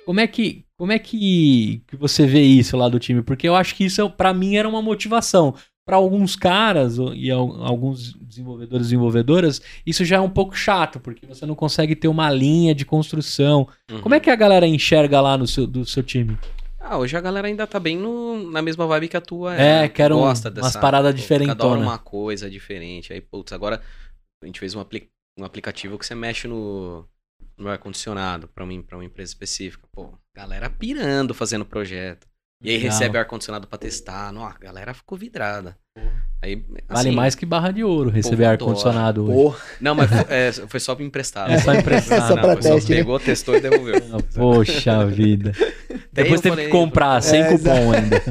Como é que como é que, que você vê isso lá do time? Porque eu acho que isso para mim era uma motivação. Para alguns caras e alguns desenvolvedores e desenvolvedoras, isso já é um pouco chato, porque você não consegue ter uma linha de construção. Uhum. Como é que a galera enxerga lá no seu, do seu time? Ah, hoje a galera ainda tá bem no, na mesma vibe que a tua. É, é quero gosta um, dessa, umas paradas diferentes. Cada hora uma coisa diferente. Aí, putz, agora a gente fez um, apli um aplicativo que você mexe no, no ar-condicionado para uma, pra uma empresa específica. Pô, galera pirando fazendo projeto. E aí recebe ar-condicionado pra testar. Não, a galera ficou vidrada. Aí, assim, vale mais que barra de ouro receber ar-condicionado hoje. Não, mas foi, é, foi só emprestado. É só emprestar. É só pra teste, só né? pegou, testou e devolveu. Poxa vida. Depois teve que comprar, sem é, cupom ainda.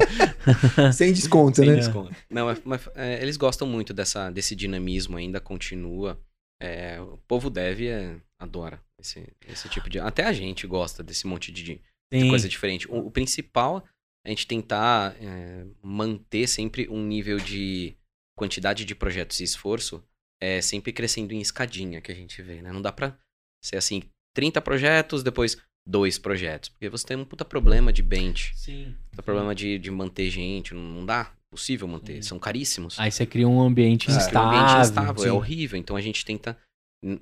sem desconto, sem né? Desconto. Não, mas, é, eles gostam muito dessa, desse dinamismo ainda, continua. É, o povo deve é, adora esse, esse tipo de... Até a gente gosta desse monte de, de coisa diferente. O, o principal a gente tentar é, manter sempre um nível de quantidade de projetos e esforço é sempre crescendo em escadinha que a gente vê, né? Não dá pra ser assim, 30 projetos, depois dois projetos. Porque você tem um puta problema de bench. Sim. Puta problema de, de manter gente. Não, não dá. Possível manter. Sim. São caríssimos. Aí você cria um ambiente é. instável. Um ambiente instável. É horrível. Então a gente tenta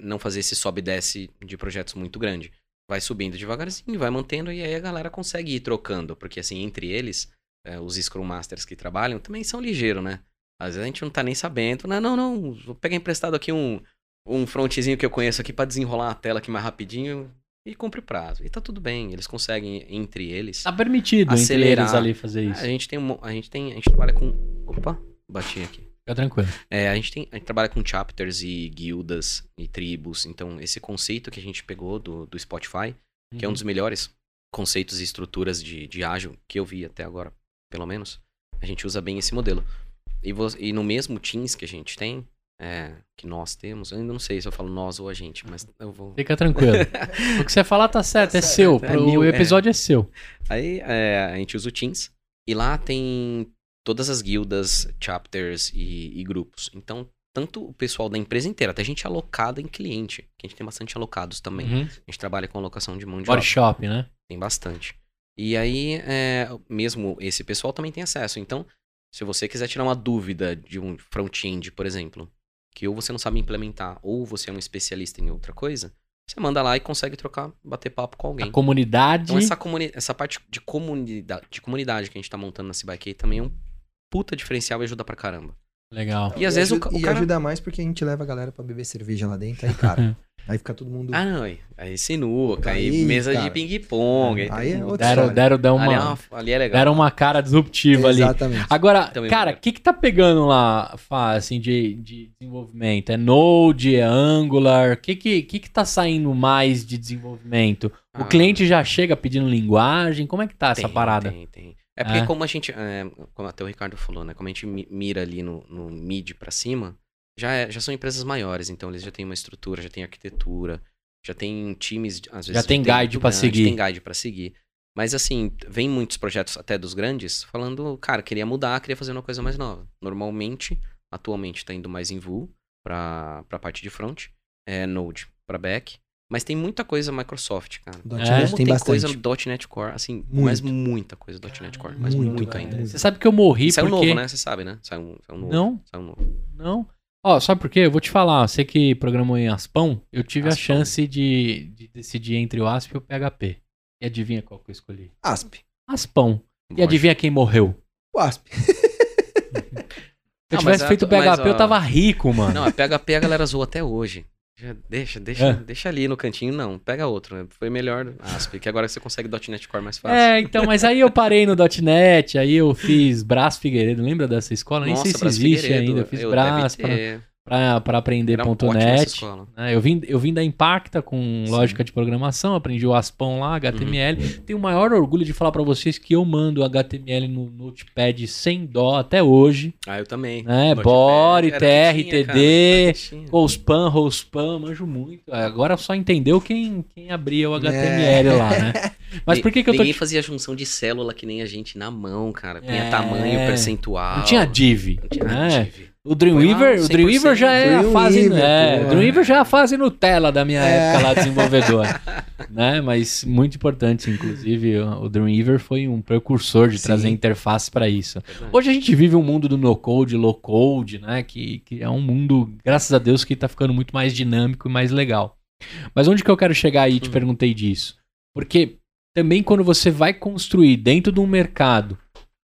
não fazer esse sobe e desce de projetos muito grande vai subindo devagarzinho, vai mantendo, e aí a galera consegue ir trocando, porque assim, entre eles, é, os Scrum Masters que trabalham também são ligeiros, né? Às vezes a gente não tá nem sabendo, não, não, não, vou pegar emprestado aqui um, um frontzinho que eu conheço aqui para desenrolar a tela aqui mais rapidinho e cumpre o prazo. E tá tudo bem, eles conseguem entre eles. Tá permitido acelerar. entre eles ali fazer isso. a gente tem a gente tem, a gente trabalha com, opa, bati aqui. Fica tranquilo. É, a gente, tem, a gente trabalha com chapters e guildas e tribos. Então, esse conceito que a gente pegou do, do Spotify, uhum. que é um uhum. dos melhores conceitos e estruturas de, de ágil que eu vi até agora, pelo menos, a gente usa bem esse modelo. E, e no mesmo Teams que a gente tem, é, que nós temos, eu ainda não sei se eu falo nós ou a gente, mas eu vou. Fica tranquilo. o que você falar tá certo, tá é certo, seu. É o mil, episódio é. é seu. Aí é, a gente usa o Teams. E lá tem todas as guildas, chapters e, e, grupos. Então, tanto o pessoal da empresa inteira, até gente alocada em cliente, que a gente tem bastante alocados também. Uhum. A gente trabalha com alocação de mão de Workshop, né? Tem bastante. E aí, é, mesmo esse pessoal também tem acesso. Então, se você quiser tirar uma dúvida de um front-end, por exemplo, que ou você não sabe implementar, ou você é um especialista em outra coisa, você manda lá e consegue trocar, bater papo com alguém. A comunidade. Então, essa, comuni essa parte de comunidade, de comunidade que a gente tá montando na CBK também é um puta diferencial e ajuda pra caramba. Legal. E às e vezes ajuda, o, o, cara... E ajuda mais porque a gente leva a galera pra beber cerveja lá dentro, aí, cara. aí fica todo mundo. Ah, não. Aí sinuca, aí, aí mesa cara. de ping-pong. Aí, aí é outra deram, deram, deram, uma, ali, é uma, ali é legal. Deram uma cara disruptiva ali. Exatamente. Agora, Também cara, o que que tá pegando lá, assim, de, de desenvolvimento? É Node, é Angular? O que que, que que tá saindo mais de desenvolvimento? O ah. cliente já chega pedindo linguagem? Como é que tá tem, essa parada? Tem, tem. É porque é. como a gente, é, como até o Ricardo falou, né? Como a gente mira ali no, no mid para cima, já, é, já são empresas maiores, então eles já têm uma estrutura, já têm arquitetura, já tem times, às vezes... Já tem guide para seguir. Tem guide para seguir. Mas assim, vem muitos projetos até dos grandes falando, cara, queria mudar, queria fazer uma coisa mais nova. Normalmente, atualmente tá indo mais em Vue para a parte de front, é Node para back, mas tem muita coisa Microsoft, cara. é, tem, tem bastante. coisa no .NET Core, assim, Muito. mas muita coisa do .NET Core, mas muito, muito ainda. Você sabe que eu morri Saiu porque... novo, né? Você sabe, né? Saiu, um novo. Não. Saiu um novo. Não. Ó, sabe por quê? Eu vou te falar, você que programou em Aspão, eu tive Aspão. a chance de, de, decidir entre o ASP e o PHP. E adivinha qual que eu escolhi? ASP. Aspão. E adivinha quem morreu? O ASP. Se eu tivesse feito o PHP, mas, ó, eu tava rico, mano. Não, a PHP a galera zoa até hoje. Deixa, deixa, é. deixa ali no cantinho, não. Pega outro. Né? Foi melhor ASP, que agora você consegue .NET Core mais fácil. É, então, mas aí eu parei no .NET, aí eu fiz Brás Figueiredo, lembra dessa escola? Nem Nossa, sei se existe ainda. Eu fiz eu Brás pra, para aprender .NET. Né? Eu, vim, eu vim da Impacta com Sim. lógica de programação, aprendi o Aspão lá, HTML. Uhum. Tenho o maior orgulho de falar para vocês que eu mando HTML no Notepad sem dó até hoje. Ah, eu também. Né? Bore, TRTD, Rospan, Rospan, manjo muito. Agora só entendeu quem, quem abria o HTML é. lá, né? Mas por que, que eu tô. Ninguém fazia junção de célula que nem a gente na mão, cara. Punha é... tamanho, percentual. Não tinha div. Não tinha né? div. O Dreamweaver, o Dreamweaver já é Dream a fase, Weaver, é, Dreamweaver já é a fase Nutella da minha é. época lá desenvolvedor, né? Mas muito importante, inclusive, o Dreamweaver foi um precursor de Sim. trazer interface para isso. Hoje a gente vive um mundo do no code, low code, né? Que, que é um mundo, graças a Deus, que está ficando muito mais dinâmico e mais legal. Mas onde que eu quero chegar aí? Te hum. perguntei disso, porque também quando você vai construir dentro de um mercado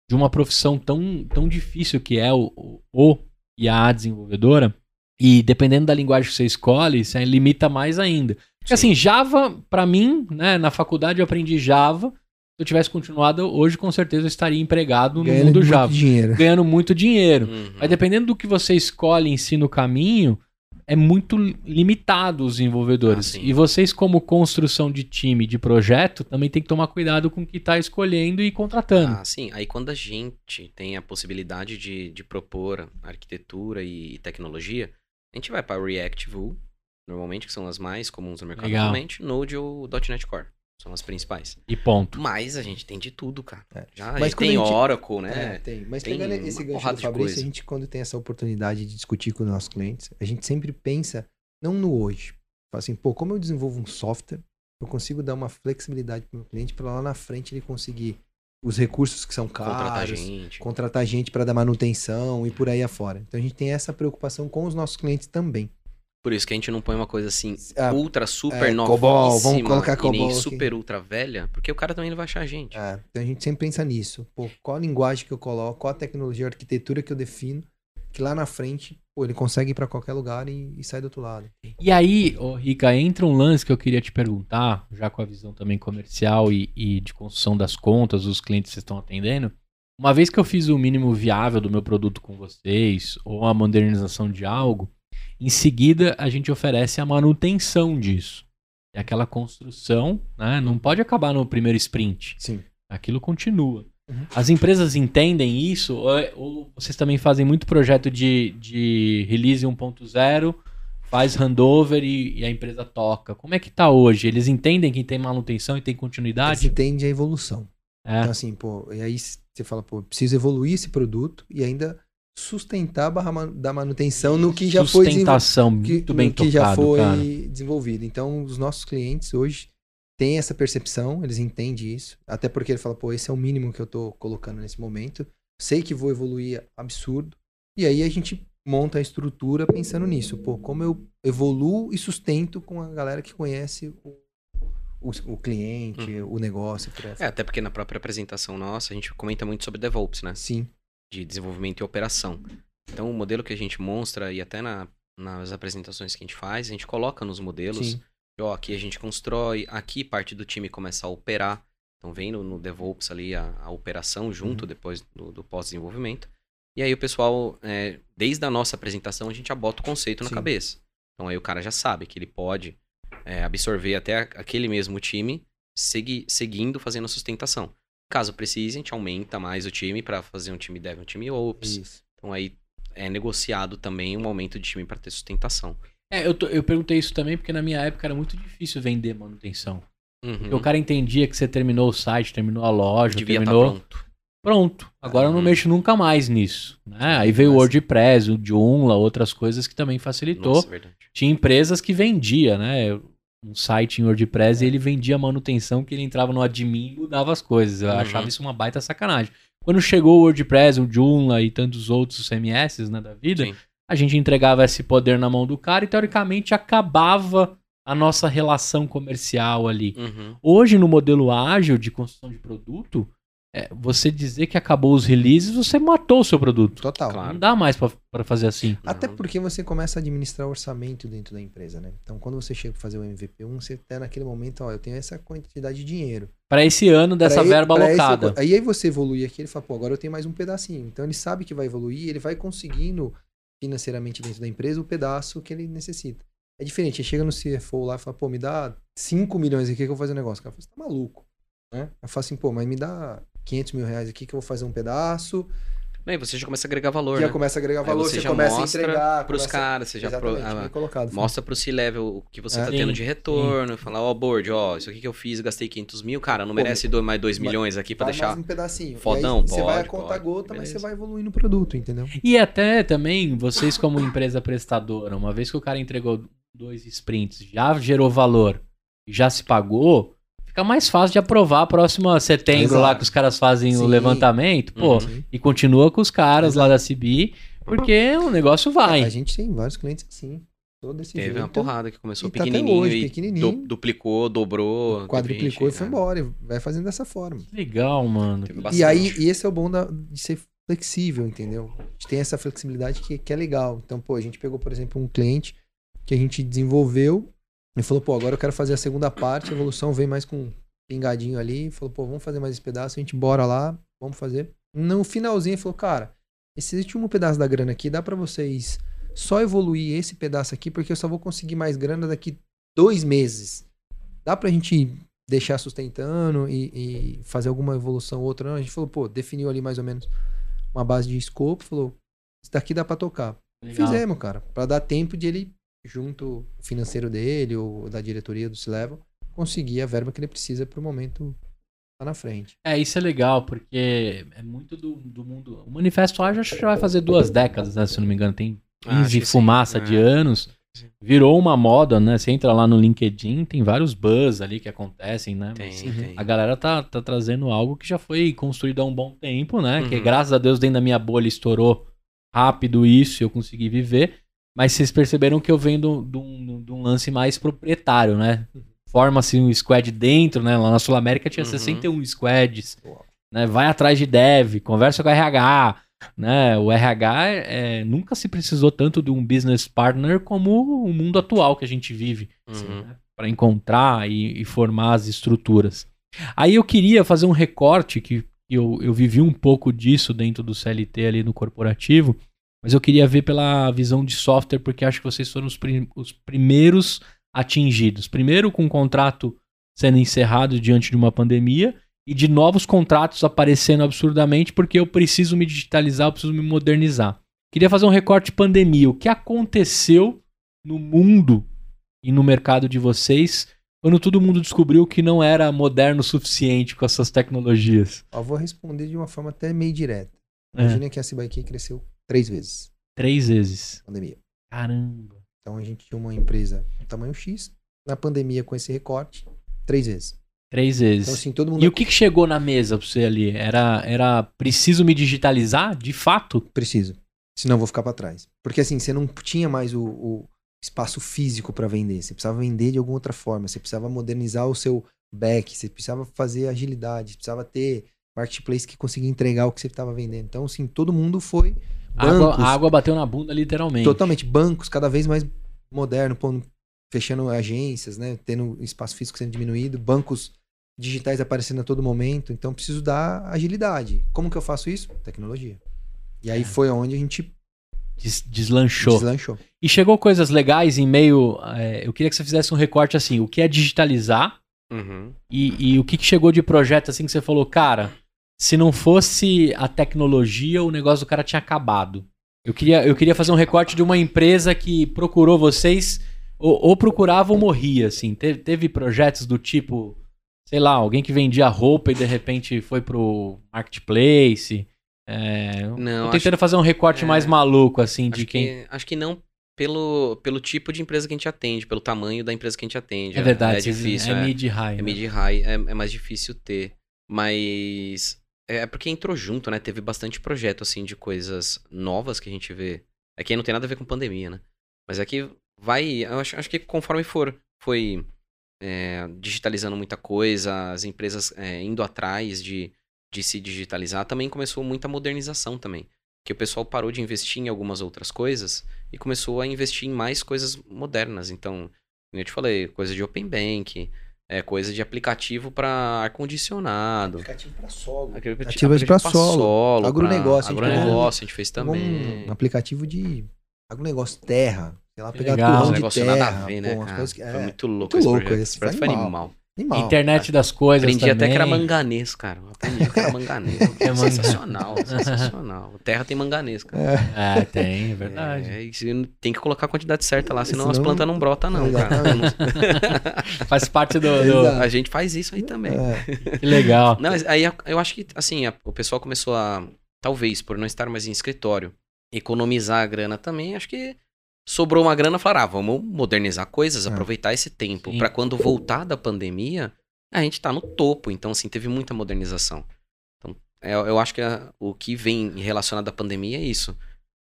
de uma profissão tão, tão difícil que é o, o e a desenvolvedora. E dependendo da linguagem que você escolhe, você limita mais ainda. Porque assim, Java, para mim, né, na faculdade eu aprendi Java. Se eu tivesse continuado, hoje com certeza eu estaria empregado ganhando no mundo Java. Dinheiro. Ganhando muito dinheiro. Uhum. Mas dependendo do que você escolhe em si no caminho, é muito limitado os desenvolvedores. Ah, e vocês, como construção de time, de projeto, também tem que tomar cuidado com o que está escolhendo e contratando. Ah, sim. Aí quando a gente tem a possibilidade de, de propor arquitetura e tecnologia, a gente vai para React Vue, normalmente, que são as mais comuns no mercado atualmente, Node ou .NET Core. São as principais. E ponto. Mas a gente tem de tudo, cara. É. Já Mas tem gente... Oracle, né? É, tem. Mas tem pegando esse gancho do Fabrício, a gente, quando tem essa oportunidade de discutir com os nossos clientes, a gente sempre pensa, não no hoje. Fala assim, pô, como eu desenvolvo um software, eu consigo dar uma flexibilidade para o meu cliente para lá na frente ele conseguir os recursos que são caros, contratar gente, contratar gente para dar manutenção e por aí afora. Então a gente tem essa preocupação com os nossos clientes também. Por isso que a gente não põe uma coisa assim, ah, ultra, super é, Cobol, vamos colocar Cobol e nem super, ultra velha, porque o cara também não vai achar a gente. É, então a gente sempre pensa nisso. Pô, qual a linguagem que eu coloco, qual a tecnologia, a arquitetura que eu defino, que lá na frente, pô, ele consegue ir para qualquer lugar e, e sai do outro lado. E aí, oh, Rica, entra um lance que eu queria te perguntar, já com a visão também comercial e, e de construção das contas, os clientes que vocês estão atendendo. Uma vez que eu fiz o mínimo viável do meu produto com vocês, ou a modernização de algo, em seguida, a gente oferece a manutenção disso. É aquela construção, né? Não pode acabar no primeiro sprint. Sim. Aquilo continua. Uhum. As empresas entendem isso? Ou, ou, vocês também fazem muito projeto de, de release 1.0, faz handover e, e, a empresa toca? Como é que tá hoje? Eles entendem que tem manutenção e tem continuidade? Eles entendem a evolução. É. Então, assim, pô, e aí você fala, pô, preciso evoluir esse produto e ainda sustentar barra da manutenção no que já foi Sustentação, muito bem que já foi cara. desenvolvido. Então, os nossos clientes hoje têm essa percepção, eles entendem isso, até porque ele fala, pô, esse é o mínimo que eu tô colocando nesse momento. Sei que vou evoluir absurdo. E aí a gente monta a estrutura pensando nisso, pô, como eu evoluo e sustento com a galera que conhece o o, o, cliente, uhum. o negócio. É, até porque na própria apresentação nossa, a gente comenta muito sobre DevOps, né? Sim de desenvolvimento e operação. Então, o modelo que a gente mostra, e até na, nas apresentações que a gente faz, a gente coloca nos modelos. Ó, aqui a gente constrói, aqui parte do time começa a operar. Então, vem no, no DevOps ali a, a operação junto uhum. depois do, do pós-desenvolvimento. E aí o pessoal, é, desde a nossa apresentação, a gente já bota o conceito Sim. na cabeça. Então aí o cara já sabe que ele pode é, absorver até aquele mesmo time, segui, seguindo fazendo a sustentação. Caso precise, a gente aumenta mais o time para fazer um time dev, um time ops. Isso. Então aí é negociado também um aumento de time para ter sustentação. É, eu, tô, eu perguntei isso também porque na minha época era muito difícil vender manutenção. Uhum. o cara entendia que você terminou o site, terminou a loja, Devia tá terminou. Tá pronto. Pronto. Agora uhum. eu não uhum. mexo nunca mais nisso. Né? Aí veio o WordPress, o Joomla, outras coisas que também facilitou. Nossa, Tinha empresas que vendia, né? Um site em WordPress é. e ele vendia manutenção que ele entrava no admin e mudava as coisas. Eu uhum. achava isso uma baita sacanagem. Quando chegou o WordPress, o Joomla e tantos outros CMS né, da vida, Sim. a gente entregava esse poder na mão do cara e teoricamente acabava a nossa relação comercial ali. Uhum. Hoje, no modelo ágil de construção de produto, é, você dizer que acabou os releases, você matou o seu produto. Total. Claro. Não dá mais para fazer assim. Até porque você começa a administrar orçamento dentro da empresa, né? Então, quando você chega para fazer o MVP1, você tá naquele momento, ó, eu tenho essa quantidade de dinheiro. Para esse ano dessa verba alocada. Esse, aí, aí você evolui aqui, ele fala, pô, agora eu tenho mais um pedacinho. Então, ele sabe que vai evoluir, ele vai conseguindo financeiramente dentro da empresa o pedaço que ele necessita. É diferente, ele chega no CFO lá e fala, pô, me dá 5 milhões aqui que eu vou fazer um negócio. O cara fala, você tá maluco. Né? Eu falo assim, pô, mas me dá 500 mil reais aqui que eu vou fazer um pedaço. Não, e você já começa a agregar valor, já né? começa a agregar Aí valor, você você, já começa a mostra entregar. pros começa... caras, você já pro- ah, colocado. mostra pro C-Level o que você É. tá Sim, tendo de retorno, falar, ó, board, ó, isso aqui que eu fiz, gastei 500 mil, cara, não Pô, merece do- mais 2 vai- milhões aqui pra Vai deixar... mais um pedacinho. fodão? Aí, você vai a Pode, conta pode, gota, mas beleza. você vai evoluindo o produto, entendeu? E até também, vocês como empresa prestadora, uma vez que o cara entregou dois sprints, já gerou valor, já se pagou, fica mais fácil de aprovar a próxima setembro lá Exato. que os caras fazem o Sim. levantamento, pô, Uhum. E continua com os caras lá da CB, porque o negócio vai. A gente tem vários clientes assim. Teve jeito. uma porrada que começou E tá até pequenininho hoje, e pequenininho. du- duplicou, dobrou. Quadruplicou e foi gente, embora. E vai fazendo dessa forma. Legal, mano. E aí, e esse é o bom da- de ser flexível, entendeu? A gente tem essa flexibilidade que, que é legal. Então, pô, a gente pegou, por exemplo, um cliente que a gente desenvolveu e falou, pô, agora eu quero fazer a segunda parte, a evolução vem mais com um pingadinho ali, falou, pô, vamos fazer mais esse pedaço, a gente bora lá, vamos fazer. No finalzinho, ele falou, cara, esse último pedaço da grana aqui, dá pra vocês só evoluir esse pedaço aqui, porque eu só vou conseguir mais grana daqui dois meses. Dá pra gente deixar sustentando e, e fazer alguma evolução ou outra? Não, a gente falou, pô, definiu ali mais ou menos uma base de escopo, falou, isso daqui dá pra tocar. Legal. Fizemos, cara, Pra dar tempo de ele, junto o financeiro dele ou da diretoria do C-Level, conseguir a verba que ele precisa pro momento lá na frente. É, isso é legal, porque é muito do, do mundo. O Manifesto Ágil acho que já vai fazer duas décadas, né, se não me engano, tem 15 Ah, que sim. fumaça É. de anos. Virou uma moda, né? Você entra lá no LinkedIn, tem vários buzz ali que acontecem, né? Tem, Mas tem. A galera tá, tá trazendo algo que já foi construído há um bom tempo, né? Que Uhum. graças a Deus dentro da minha bolha estourou rápido isso e eu consegui viver. Mas vocês perceberam que eu venho de um- lance mais proprietário, né? Forma-se um squad dentro, né? Lá na Sul América tinha Uhum. 61 squads. Né? Vai atrás de dev, conversa com o RH. Né? O RH é, nunca se precisou tanto de um business partner como o mundo atual que a gente vive Uhum. para encontrar e, e formar as estruturas. Aí eu queria fazer um recorte que eu, eu vivi um pouco disso dentro do CLT ali no corporativo, mas eu queria ver pela visão de software porque acho que vocês foram os, prim- os primeiros atingidos. Primeiro com o contrato sendo encerrado diante de uma pandemia e de novos contratos aparecendo absurdamente porque eu preciso me digitalizar, eu preciso me modernizar. Queria fazer um recorte de pandemia. O que aconteceu no mundo e no mercado de vocês quando todo mundo descobriu que não era moderno o suficiente com essas tecnologias? Ó, vou responder de uma forma até meio direta. É, Imagina que a Cibaiki cresceu três vezes três vezes. pandemia. Caramba. Então a gente tinha uma empresa do tamanho X, na pandemia com esse recorte, três vezes. Três vezes. Então assim, todo mundo E o que, que chegou na mesa pra você ali? Era, era preciso me digitalizar? De fato? Preciso. Senão eu vou ficar pra trás. Porque assim, você não tinha mais o, o espaço físico pra vender. Você precisava vender de alguma outra forma. Você precisava modernizar o seu back. Você precisava fazer agilidade. Você precisava ter marketplace que conseguia entregar o que você estava vendendo. Então, assim, todo mundo foi. A água, Bancos, a água bateu na bunda, literalmente. totalmente. Bancos cada vez mais moderno, pondo, fechando agências, né? Tendo espaço físico sendo diminuído. Bancos digitais aparecendo a todo momento. Então, preciso dar agilidade. Como que eu faço isso? Tecnologia. E aí É. foi onde a gente Des- deslanchou. deslanchou. E chegou coisas legais em meio. é, eu queria que você fizesse um recorte assim: o que é digitalizar Uhum. e, e o que, que chegou de projeto assim que você falou, cara, se não fosse a tecnologia, o negócio do cara tinha acabado. Eu queria, eu queria fazer um recorte de uma empresa que procurou vocês, ou, ou procurava ou morria, assim. Teve, teve projetos do tipo, sei lá, alguém que vendia roupa e de repente foi pro marketplace. É, Não, tô tentando fazer um recorte é, mais maluco, assim, de Acho quem. que, acho que não pelo, pelo tipo de empresa que a gente atende, pelo tamanho da empresa que a gente atende. É verdade, É difícil. é é. mid-high. É né? mid-high, é, é mais difícil ter. Mas é porque entrou junto, né? Teve bastante projeto, assim, de coisas novas que a gente vê. É que aí não tem nada a ver com pandemia, né? Mas é que vai. Eu acho, acho que conforme for foi é, digitalizando muita coisa, as empresas é, indo atrás de, de se digitalizar, também começou muita modernização também. Que o pessoal parou de investir em algumas outras coisas e começou a investir em mais coisas modernas. Então, como eu te falei, coisa de Open Bank, é, coisa de aplicativo para ar-condicionado. Aplicativo para solo. Aplicativo Ativas pra solo. pra Agronegócio, a gente Agronegócio a gente fez também. Um aplicativo de agronegócio terra. Sei lá, pegar Legal. turrão Um de terra. nada a ver, né? pô, que- Foi é. muito louco muito esse louco projeto. esse, Esse projeto foi foi animal. animal. Animal, Internet cara. das coisas Aprendi também. até que era manganês, cara. Aprendi que era manganês. é sensacional, sensacional. Terra tem manganês, cara. É, é tem, é verdade. É, tem que colocar a quantidade certa lá, senão, senão... as plantas não brotam não, cara. faz parte do, do... A gente faz isso aí também. É. Que legal. Não, aí eu acho que, assim, a, o pessoal começou a, talvez, por não estar mais em escritório, economizar a grana também, acho que sobrou uma grana, falaram, ah, vamos modernizar coisas, é. aproveitar esse tempo para quando voltar da pandemia, a gente tá no topo. Então, assim, teve muita modernização. Então, é, eu acho que a, o que vem relacionado à pandemia é isso.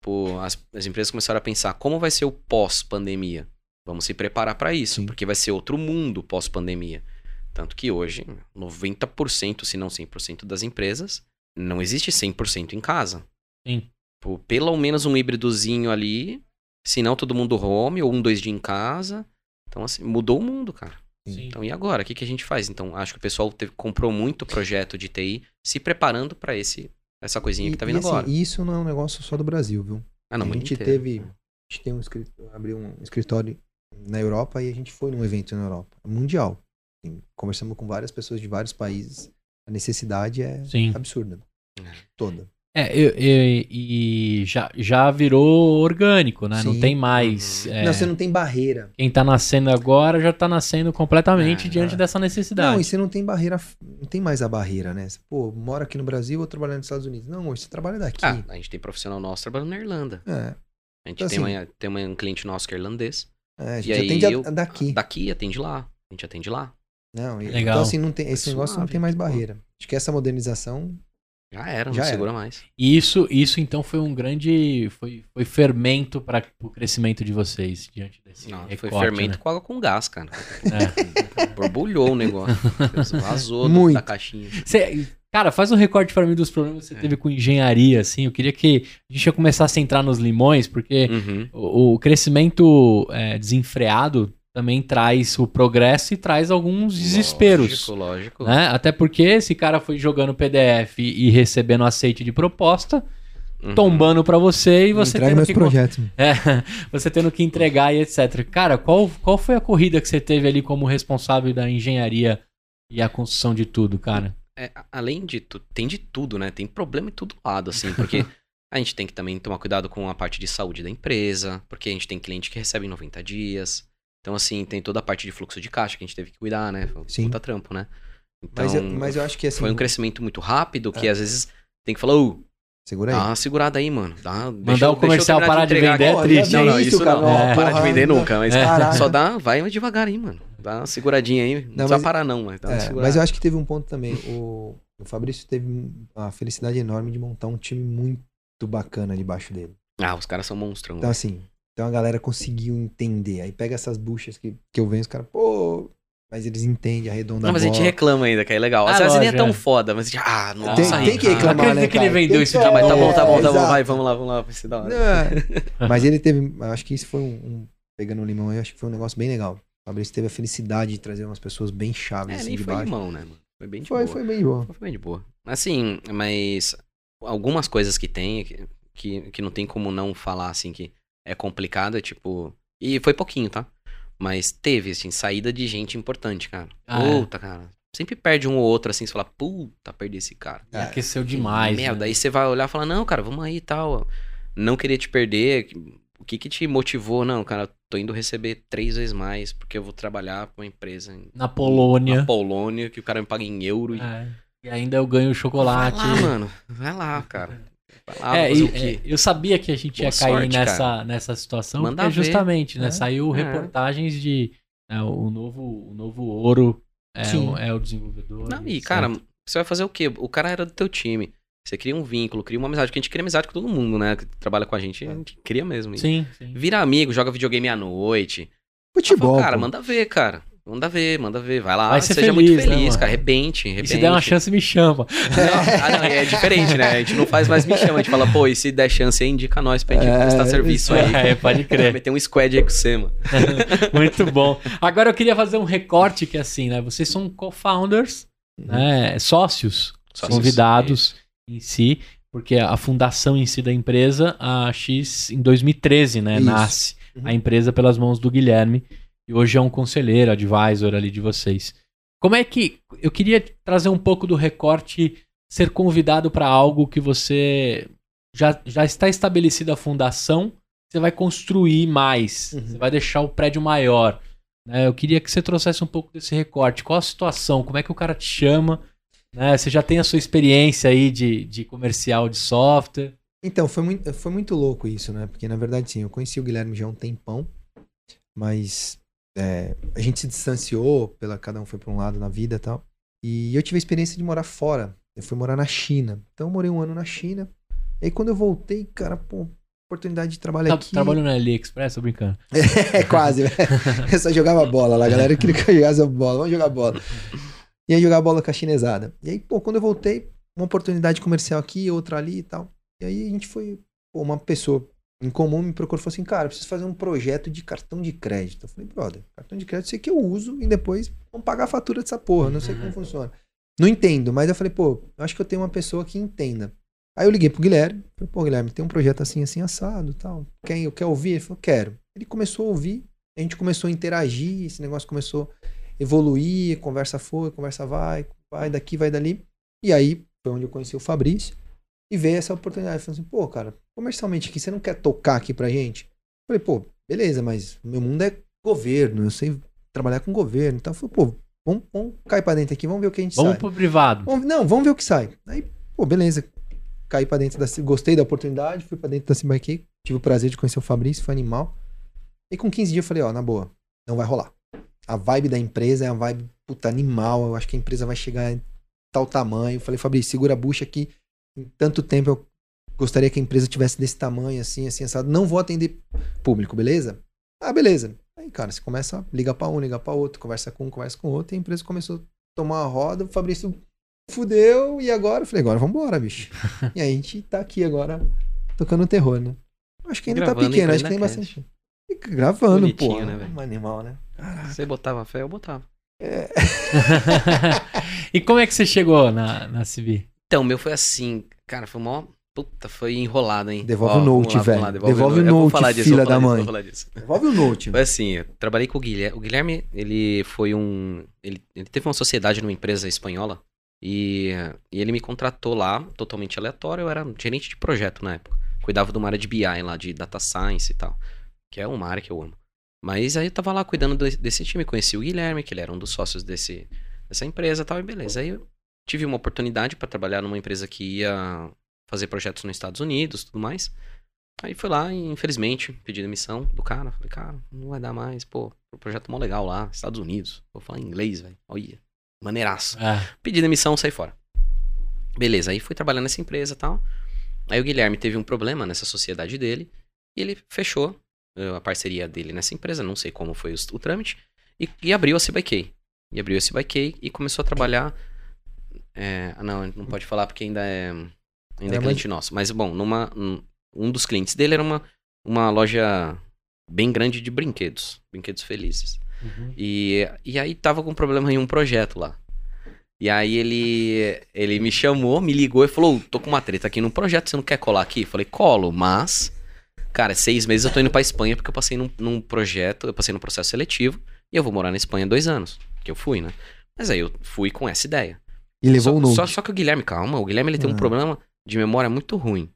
Pô, as, as, empresas começaram a pensar como vai ser o pós-pandemia. Vamos se preparar para isso, Sim. porque vai ser outro mundo pós-pandemia. Tanto que hoje, 90%, se não 100% das empresas, não existe 100% em casa. Sim. Pô, pelo menos um híbridozinho ali se não, todo mundo home, ou um, dois dias em casa. Então, assim, mudou o mundo, cara. Sim. Então, e agora? O que, que a gente faz? Então, acho que o pessoal teve, comprou muito projeto de TI se preparando para esse essa coisinha e, que tá vindo e, assim, agora. Isso não é um negócio só do Brasil, viu? Ah, não, a gente inteiro. teve. A gente tem um escritório, abriu um escritório na Europa e a gente foi num evento na Europa, mundial. Assim, conversamos com várias pessoas de vários países. A necessidade é Sim. absurda. É. Toda. É, e já, já virou orgânico, né? Sim. Não tem mais. Uhum. É, não, você não tem barreira. Quem tá nascendo agora já tá nascendo completamente é, diante é. dessa necessidade. Não, e você não tem barreira, não tem mais a barreira, né? Você, pô, mora aqui no Brasil ou trabalhando nos Estados Unidos. Não, hoje você trabalha daqui. Ah, a gente tem profissional nosso trabalhando na Irlanda. É. A gente então, tem, assim, uma, tem um cliente nosso que é irlandês. É, a gente e atende eu, daqui. Daqui, atende lá. A gente atende lá. Não, Legal. então assim, não tem, esse é negócio suave, não tem mais barreira. Acho que essa modernização já era, não Já segura era. mais. E isso, isso então foi um grande. Foi, foi fermento para o crescimento de vocês diante desse. Não, recorte, foi fermento né? com água com gás, cara. É. Borbulhou o negócio. Vazou Muito. da caixinha. Cê, cara, faz um recorte para mim dos problemas que você é. teve com engenharia, assim. Eu queria que a gente ia começar a entrar nos limões, porque uhum. o, o, crescimento é, desenfreado também traz o progresso e traz alguns desesperos. Lógico, lógico. Né? Até porque esse cara foi jogando PDF e recebendo aceite de proposta, uhum. tombando para você e você tendo que projetos. É, você tendo que entregar e etc. Cara, qual, qual foi a corrida que você teve ali como responsável da engenharia e a construção de tudo, cara? É, além de tudo, tem de tudo, né? Tem problema em todo lado, assim, porque a gente tem que também tomar cuidado com a parte de saúde da empresa, porque a gente tem cliente que recebe em 90 dias. Então, assim, tem toda a parte de fluxo de caixa que a gente teve que cuidar, né? Foi Sim. Puta trampo, né? Então, mas, eu, mas eu acho que assim. Foi um crescimento muito rápido que é. às vezes tem que falar, ô. Segura aí. Dá uma segurada aí, mano. Dá, Mandar deixa, o comercial parar de, de vender é triste. Não, não, isso, isso não. É. Parar de vender nunca. Mas é. só dá, vai devagar aí, mano. Dá uma seguradinha aí. Não, não precisa parar, não. Mas, é, mas eu acho que teve um ponto também. O, o Fabrício teve a felicidade enorme de montar um time muito bacana debaixo dele. Ah, os caras são monstros. Então, assim, então a galera conseguiu entender. Aí pega essas buchas que, que eu venho, os caras, pô. Mas eles entendem, arredondam Não, mas a, a gente reclama ainda, que é legal. Às vezes nem é tão foda, mas a gente, ah, não tem, tem que reclamar, ah, né, que ele vendeu isso. Ah, mas tá bom, tá bom, tá bom, vai, vamos lá, vamos lá, vai ser da hora. mas ele teve, acho que isso foi um, um pegando o limão aí, acho que foi um negócio bem legal. O Fabrício teve a felicidade de trazer umas pessoas bem chaves, é, assim, nem de foi baixo. limão, né, mano? Foi bem de foi, boa. Foi bem de boa. Foi bem de boa. Assim, mas algumas coisas que tem, que, que não tem como não falar, assim, que é complicado, é tipo. E foi pouquinho, tá? Mas teve, assim, saída de gente importante, cara. Ah, é? Puta, é? cara. Sempre perde um ou outro, assim, você fala, puta, perdi esse cara. É, aqueceu demais. Merda. Né? Aí você vai olhar e falar, não, cara, vamos aí e tal. Não queria te perder. O que que te motivou? Não, cara, tô indo receber três vezes mais, porque eu vou trabalhar com uma empresa em, na Polônia. Na Polônia, que o cara me paga em euro. É. E... e ainda eu ganho chocolate. Vai lá, mano. Vai lá, cara. É, e, é, eu sabia que a gente Boa ia cair sorte, nessa, nessa situação, Manda porque justamente, né? É, saiu é. reportagens de é, o, novo, o novo ouro é, o, é o desenvolvedor. Não, e, cara, você vai fazer o quê? O cara era do teu time. Você cria um vínculo, cria uma amizade, porque a gente cria amizade com todo mundo, né? Que trabalha com a gente, a gente cria mesmo. Sim, sim. Vira amigo, joga videogame à noite. Futebol. Fala, cara, manda ver, cara. Manda ver, manda ver. Vai lá, vai seja feliz, muito né, feliz, né, cara. Arrebente, arrebente. E se der uma chance, me chama. Não, ah, não, é diferente, né? A gente não faz mais me chama. A gente fala, pô, e se der chance aí, indica nós pra gente é, prestar serviço aí. É, pode crer. Meter um squad aí com você, mano. muito bom. Agora eu queria fazer um recorte que é assim, né? Vocês são co-founders, uhum. né? Sócios, Sócios, convidados é. em si. Porque a fundação em si da empresa, a X, em 2013, né? Isso. Nasce uhum. a empresa pelas mãos do Guilherme. E hoje é um conselheiro, advisor ali de vocês. Como é que. Eu queria trazer um pouco do recorte ser convidado para algo que você já, já está estabelecida a fundação, você vai construir mais, uhum. você vai deixar o prédio maior. Né? Eu queria que você trouxesse um pouco desse recorte. Qual a situação? Como é que o cara te chama? Né? Você já tem a sua experiência aí de, de comercial de software? Então, foi muito, foi muito louco isso, né? Porque, na verdade, sim, eu conheci o Guilherme já há um tempão, mas é, a gente se distanciou, pela, cada um foi para um lado na vida e tal. E eu tive a experiência de morar fora. Eu fui morar na China. Então, eu morei um ano na China. E aí, quando eu voltei, cara, pô, oportunidade de trabalhar tá, aqui. Trabalhou na AliExpress, tô brincando. é, quase. eu só jogava bola lá, galera queria que eu jogasse bola. Vamos jogar bola. E aí, jogar bola com a chinesada. E aí, pô, quando eu voltei, uma oportunidade comercial aqui, outra ali e tal. E aí, a gente foi. Pô, uma pessoa em comum me procurou e falou assim: Cara, preciso fazer um projeto de cartão de crédito. Eu falei, brother, cartão de crédito sei que eu uso e depois vamos pagar a fatura dessa porra. Não sei como uhum. funciona. Não entendo, mas eu falei, pô, acho que eu tenho uma pessoa que entenda. Aí eu liguei pro Guilherme, falei, pô, Guilherme, tem um projeto assim, assim, assado tal. Quem eu quer ouvir? Ele falou, quero. Ele começou a ouvir, a gente começou a interagir, esse negócio começou a evoluir, conversa foi, conversa vai, vai daqui, vai dali. E aí foi onde eu conheci o Fabrício e veio essa oportunidade. Falei assim, pô, cara, comercialmente aqui, você não quer tocar aqui pra gente? Falei, pô, beleza, mas meu mundo é governo, eu sei trabalhar com governo. Então, eu falei, pô, vamos, vamos cair pra dentro aqui, vamos ver o que a gente vamos sai. Vamos pro privado. Vamos, não, vamos ver o que sai. Aí, pô, beleza caí para dentro da. Gostei da oportunidade, fui para dentro da Simbike, tive o prazer de conhecer o Fabrício, foi animal. E com 15 dias eu falei, ó, na boa, não vai rolar. A vibe da empresa é uma vibe puta animal. Eu acho que a empresa vai chegar em tal tamanho. Eu falei, Fabrício, segura a bucha aqui. Em tanto tempo eu gostaria que a empresa tivesse desse tamanho, assim, assim, assado. Não vou atender público, beleza? Ah, beleza. Aí, cara, você começa a ligar pra um, ligar pra outro, conversa com um, conversa com outro, e a empresa começou a tomar a roda. O Fabrício fudeu, e agora? Eu falei, agora vambora, bicho. e aí a gente tá aqui agora, tocando terror, né? Acho que ainda tá Gravando tá pequeno, acho que tem bastante. E gravando, pô. Né, um animal, né? Caraca. Você botava fé, eu botava. É. e como é que você chegou na, na CV? Então, meu foi assim, cara, foi mó. Puta, foi enrolado, hein? Devolve Ó, o note, velho. Lá, devolve, devolve, o note, falar disso, filha da mãe. Devolve o note. Foi assim, eu trabalhei com o Guilherme. O Guilherme, ele foi um... Ele, ele teve uma sociedade numa empresa espanhola e, e, ele me contratou lá, totalmente aleatório. Eu era gerente de projeto na época. Cuidava de uma área de BI lá, de data science e tal. Que é uma área que eu amo. Mas aí eu tava lá cuidando desse time. Conheci o Guilherme, que ele era um dos sócios desse, dessa empresa e tal. E beleza. Aí eu tive uma oportunidade para trabalhar numa empresa que ia fazer projetos nos Estados Unidos tudo mais. Aí fui lá e, infelizmente, pedi demissão do cara. Falei, cara, não vai dar mais. Pô, o projeto mó legal lá, Estados Unidos. Vou falar inglês, velho. Olha. Maneiraço. É. Pedi demissão, saí fora. Beleza, aí fui trabalhar nessa empresa e tal. Aí o Guilherme teve um problema nessa sociedade dele. E ele fechou uh, a parceria dele nessa empresa, não sei como foi o, o trâmite. E, e, abriu a CBK. E abriu a CBK e começou a trabalhar. É, não, não pode falar porque ainda é, ainda é, é cliente mais... nosso. Mas bom, numa, um, um dos clientes dele era uma, uma loja bem grande de brinquedos. Brinquedos felizes. Uhum. E, e aí tava com problema em um projeto lá. E aí ele, ele me chamou, me ligou e falou: tô com uma treta aqui num projeto, você não quer colar aqui? Eu falei, colo, mas. Cara, seis meses eu tô indo pra Espanha porque eu passei num, num projeto, eu passei num processo seletivo e eu vou morar na Espanha dois anos. Que eu fui, né? Mas aí eu fui com essa ideia. E levou só, o note. Só, só que o Guilherme, calma, o Guilherme ele tem um ah. problema de memória muito ruim.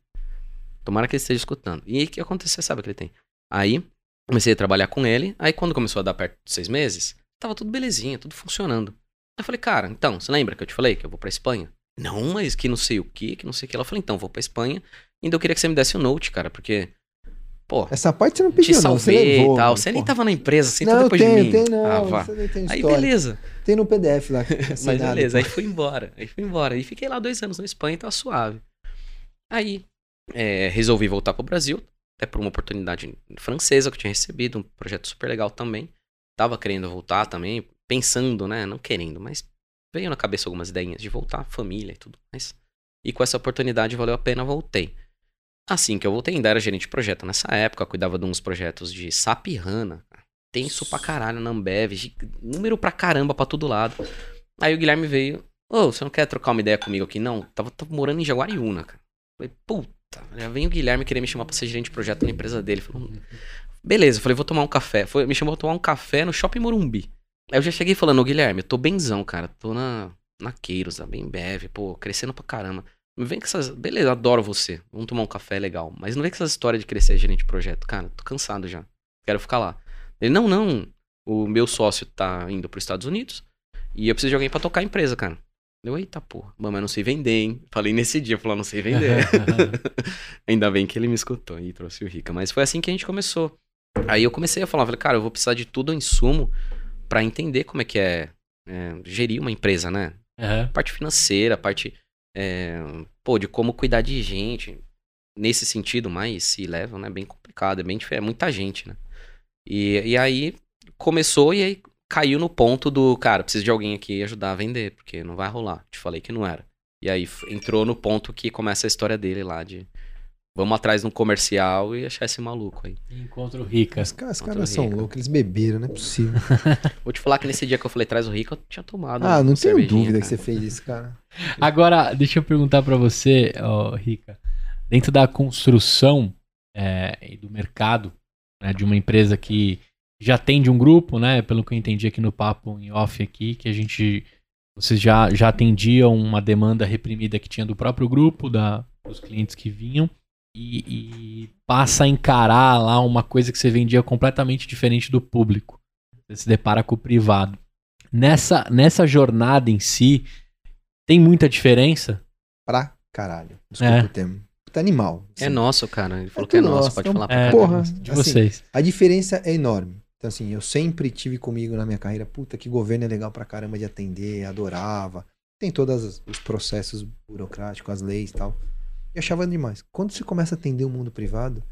Tomara que ele esteja escutando. E o que aconteceu? Sabe o que ele tem? Aí Comecei a trabalhar com ele. Aí quando começou a dar perto de seis meses, tava tudo belezinha, tudo funcionando. Aí eu falei, cara, então, você lembra que eu te falei que eu vou pra Espanha? Não, mas que não sei o que, que não sei o que. Ela falou, então, vou pra Espanha. Ainda eu queria que você me desse o note, cara, porque. Pô. Essa parte você não pediu, te salvei não, você levou, e tal. Você nem tava na empresa, assim, não, depois tem, de mim. Tem, não, ah, vá. Aí beleza. Tem no PDF lá. mas beleza, aí fui embora. Aí fui embora. E fiquei lá dois anos na Espanha, tava suave. Aí, é, resolvi voltar pro Brasil até por uma oportunidade francesa que eu tinha recebido, um projeto super legal também. Tava querendo voltar também, pensando, né? Não querendo, mas veio na cabeça algumas ideias de voltar, família e tudo mais. E com essa oportunidade valeu a pena, voltei. Assim que eu voltei, ainda era gerente de projeto nessa época, cuidava de uns projetos de SAP HANA. Tenso pra caralho na Ambev, número pra caramba pra todo lado. Aí o Guilherme veio, ô, oh, você não quer trocar uma ideia comigo aqui? Não, tava, tava morando em Jaguariúna, cara. Falei, puta já vem o Guilherme querer me chamar pra ser gerente de projeto na empresa dele. Falei, beleza, falei, vou tomar um café. Foi, me chamou pra tomar um café no Shopping Morumbi. Aí eu já cheguei falando, ô Guilherme, eu tô benzão, cara. Tô na, na Queiros, bem beve, pô, crescendo pra caramba. Não vem com essas. Beleza, adoro você. Vamos tomar um café legal. Mas não vem com essas histórias de crescer gerente de projeto. Cara, tô cansado já. Quero ficar lá. Ele, não, não. O meu sócio tá indo pros Estados Unidos. E eu preciso de alguém pra tocar a empresa, cara. Eu, eita porra, mamãe, não sei vender, hein? Falei nesse dia, falou, não sei vender. Ainda bem que ele me escutou e trouxe o Rica. Mas foi assim que a gente começou. Aí eu comecei a falar, falei, cara, eu vou precisar de tudo em sumo para entender como é que é, é, gerir uma empresa, né? Uhum. Parte financeira, parte é, pô, de como cuidar de gente. Nesse sentido, mais se levam, né? Bem complicado, é bem é muita gente, né? E, e aí começou e aí caiu no ponto do, cara, preciso de alguém aqui ajudar a vender, porque não vai rolar. Te falei que não era. E aí entrou no ponto que começa a história dele lá de vamos atrás de um comercial e achar esse maluco aí. Encontro rica. Os caras, caras são loucos, eles beberam, não é possível. Vou te falar que nesse dia que eu falei traz o rico, eu tinha tomado. Ah, não tenho dúvida cara. que você fez isso, cara. Agora, deixa eu perguntar para você, oh, Rica. Dentro da construção é, e do mercado né, de uma empresa que já atende um grupo, né? Pelo que eu entendi aqui no papo em off aqui, que a gente vocês já, já atendiam uma demanda reprimida que tinha do próprio grupo, da, dos clientes que vinham, e, e, passa a encarar lá uma coisa que você vendia completamente diferente do público. Você se depara com o privado. Nessa, nessa jornada em si, tem muita diferença? Pra caralho. Desculpa é. o termo. Puta animal. Assim. É nosso, cara. Ele falou é que é nosso, nosso pode então, falar. É, porra, de assim, vocês. A diferença é enorme. Então, assim, eu sempre tive comigo na minha carreira, puta, que governo é legal pra caramba de atender, adorava. Tem todos os processos burocráticos, as leis e tal. E achava demais. Quando você começa a atender o mundo privado,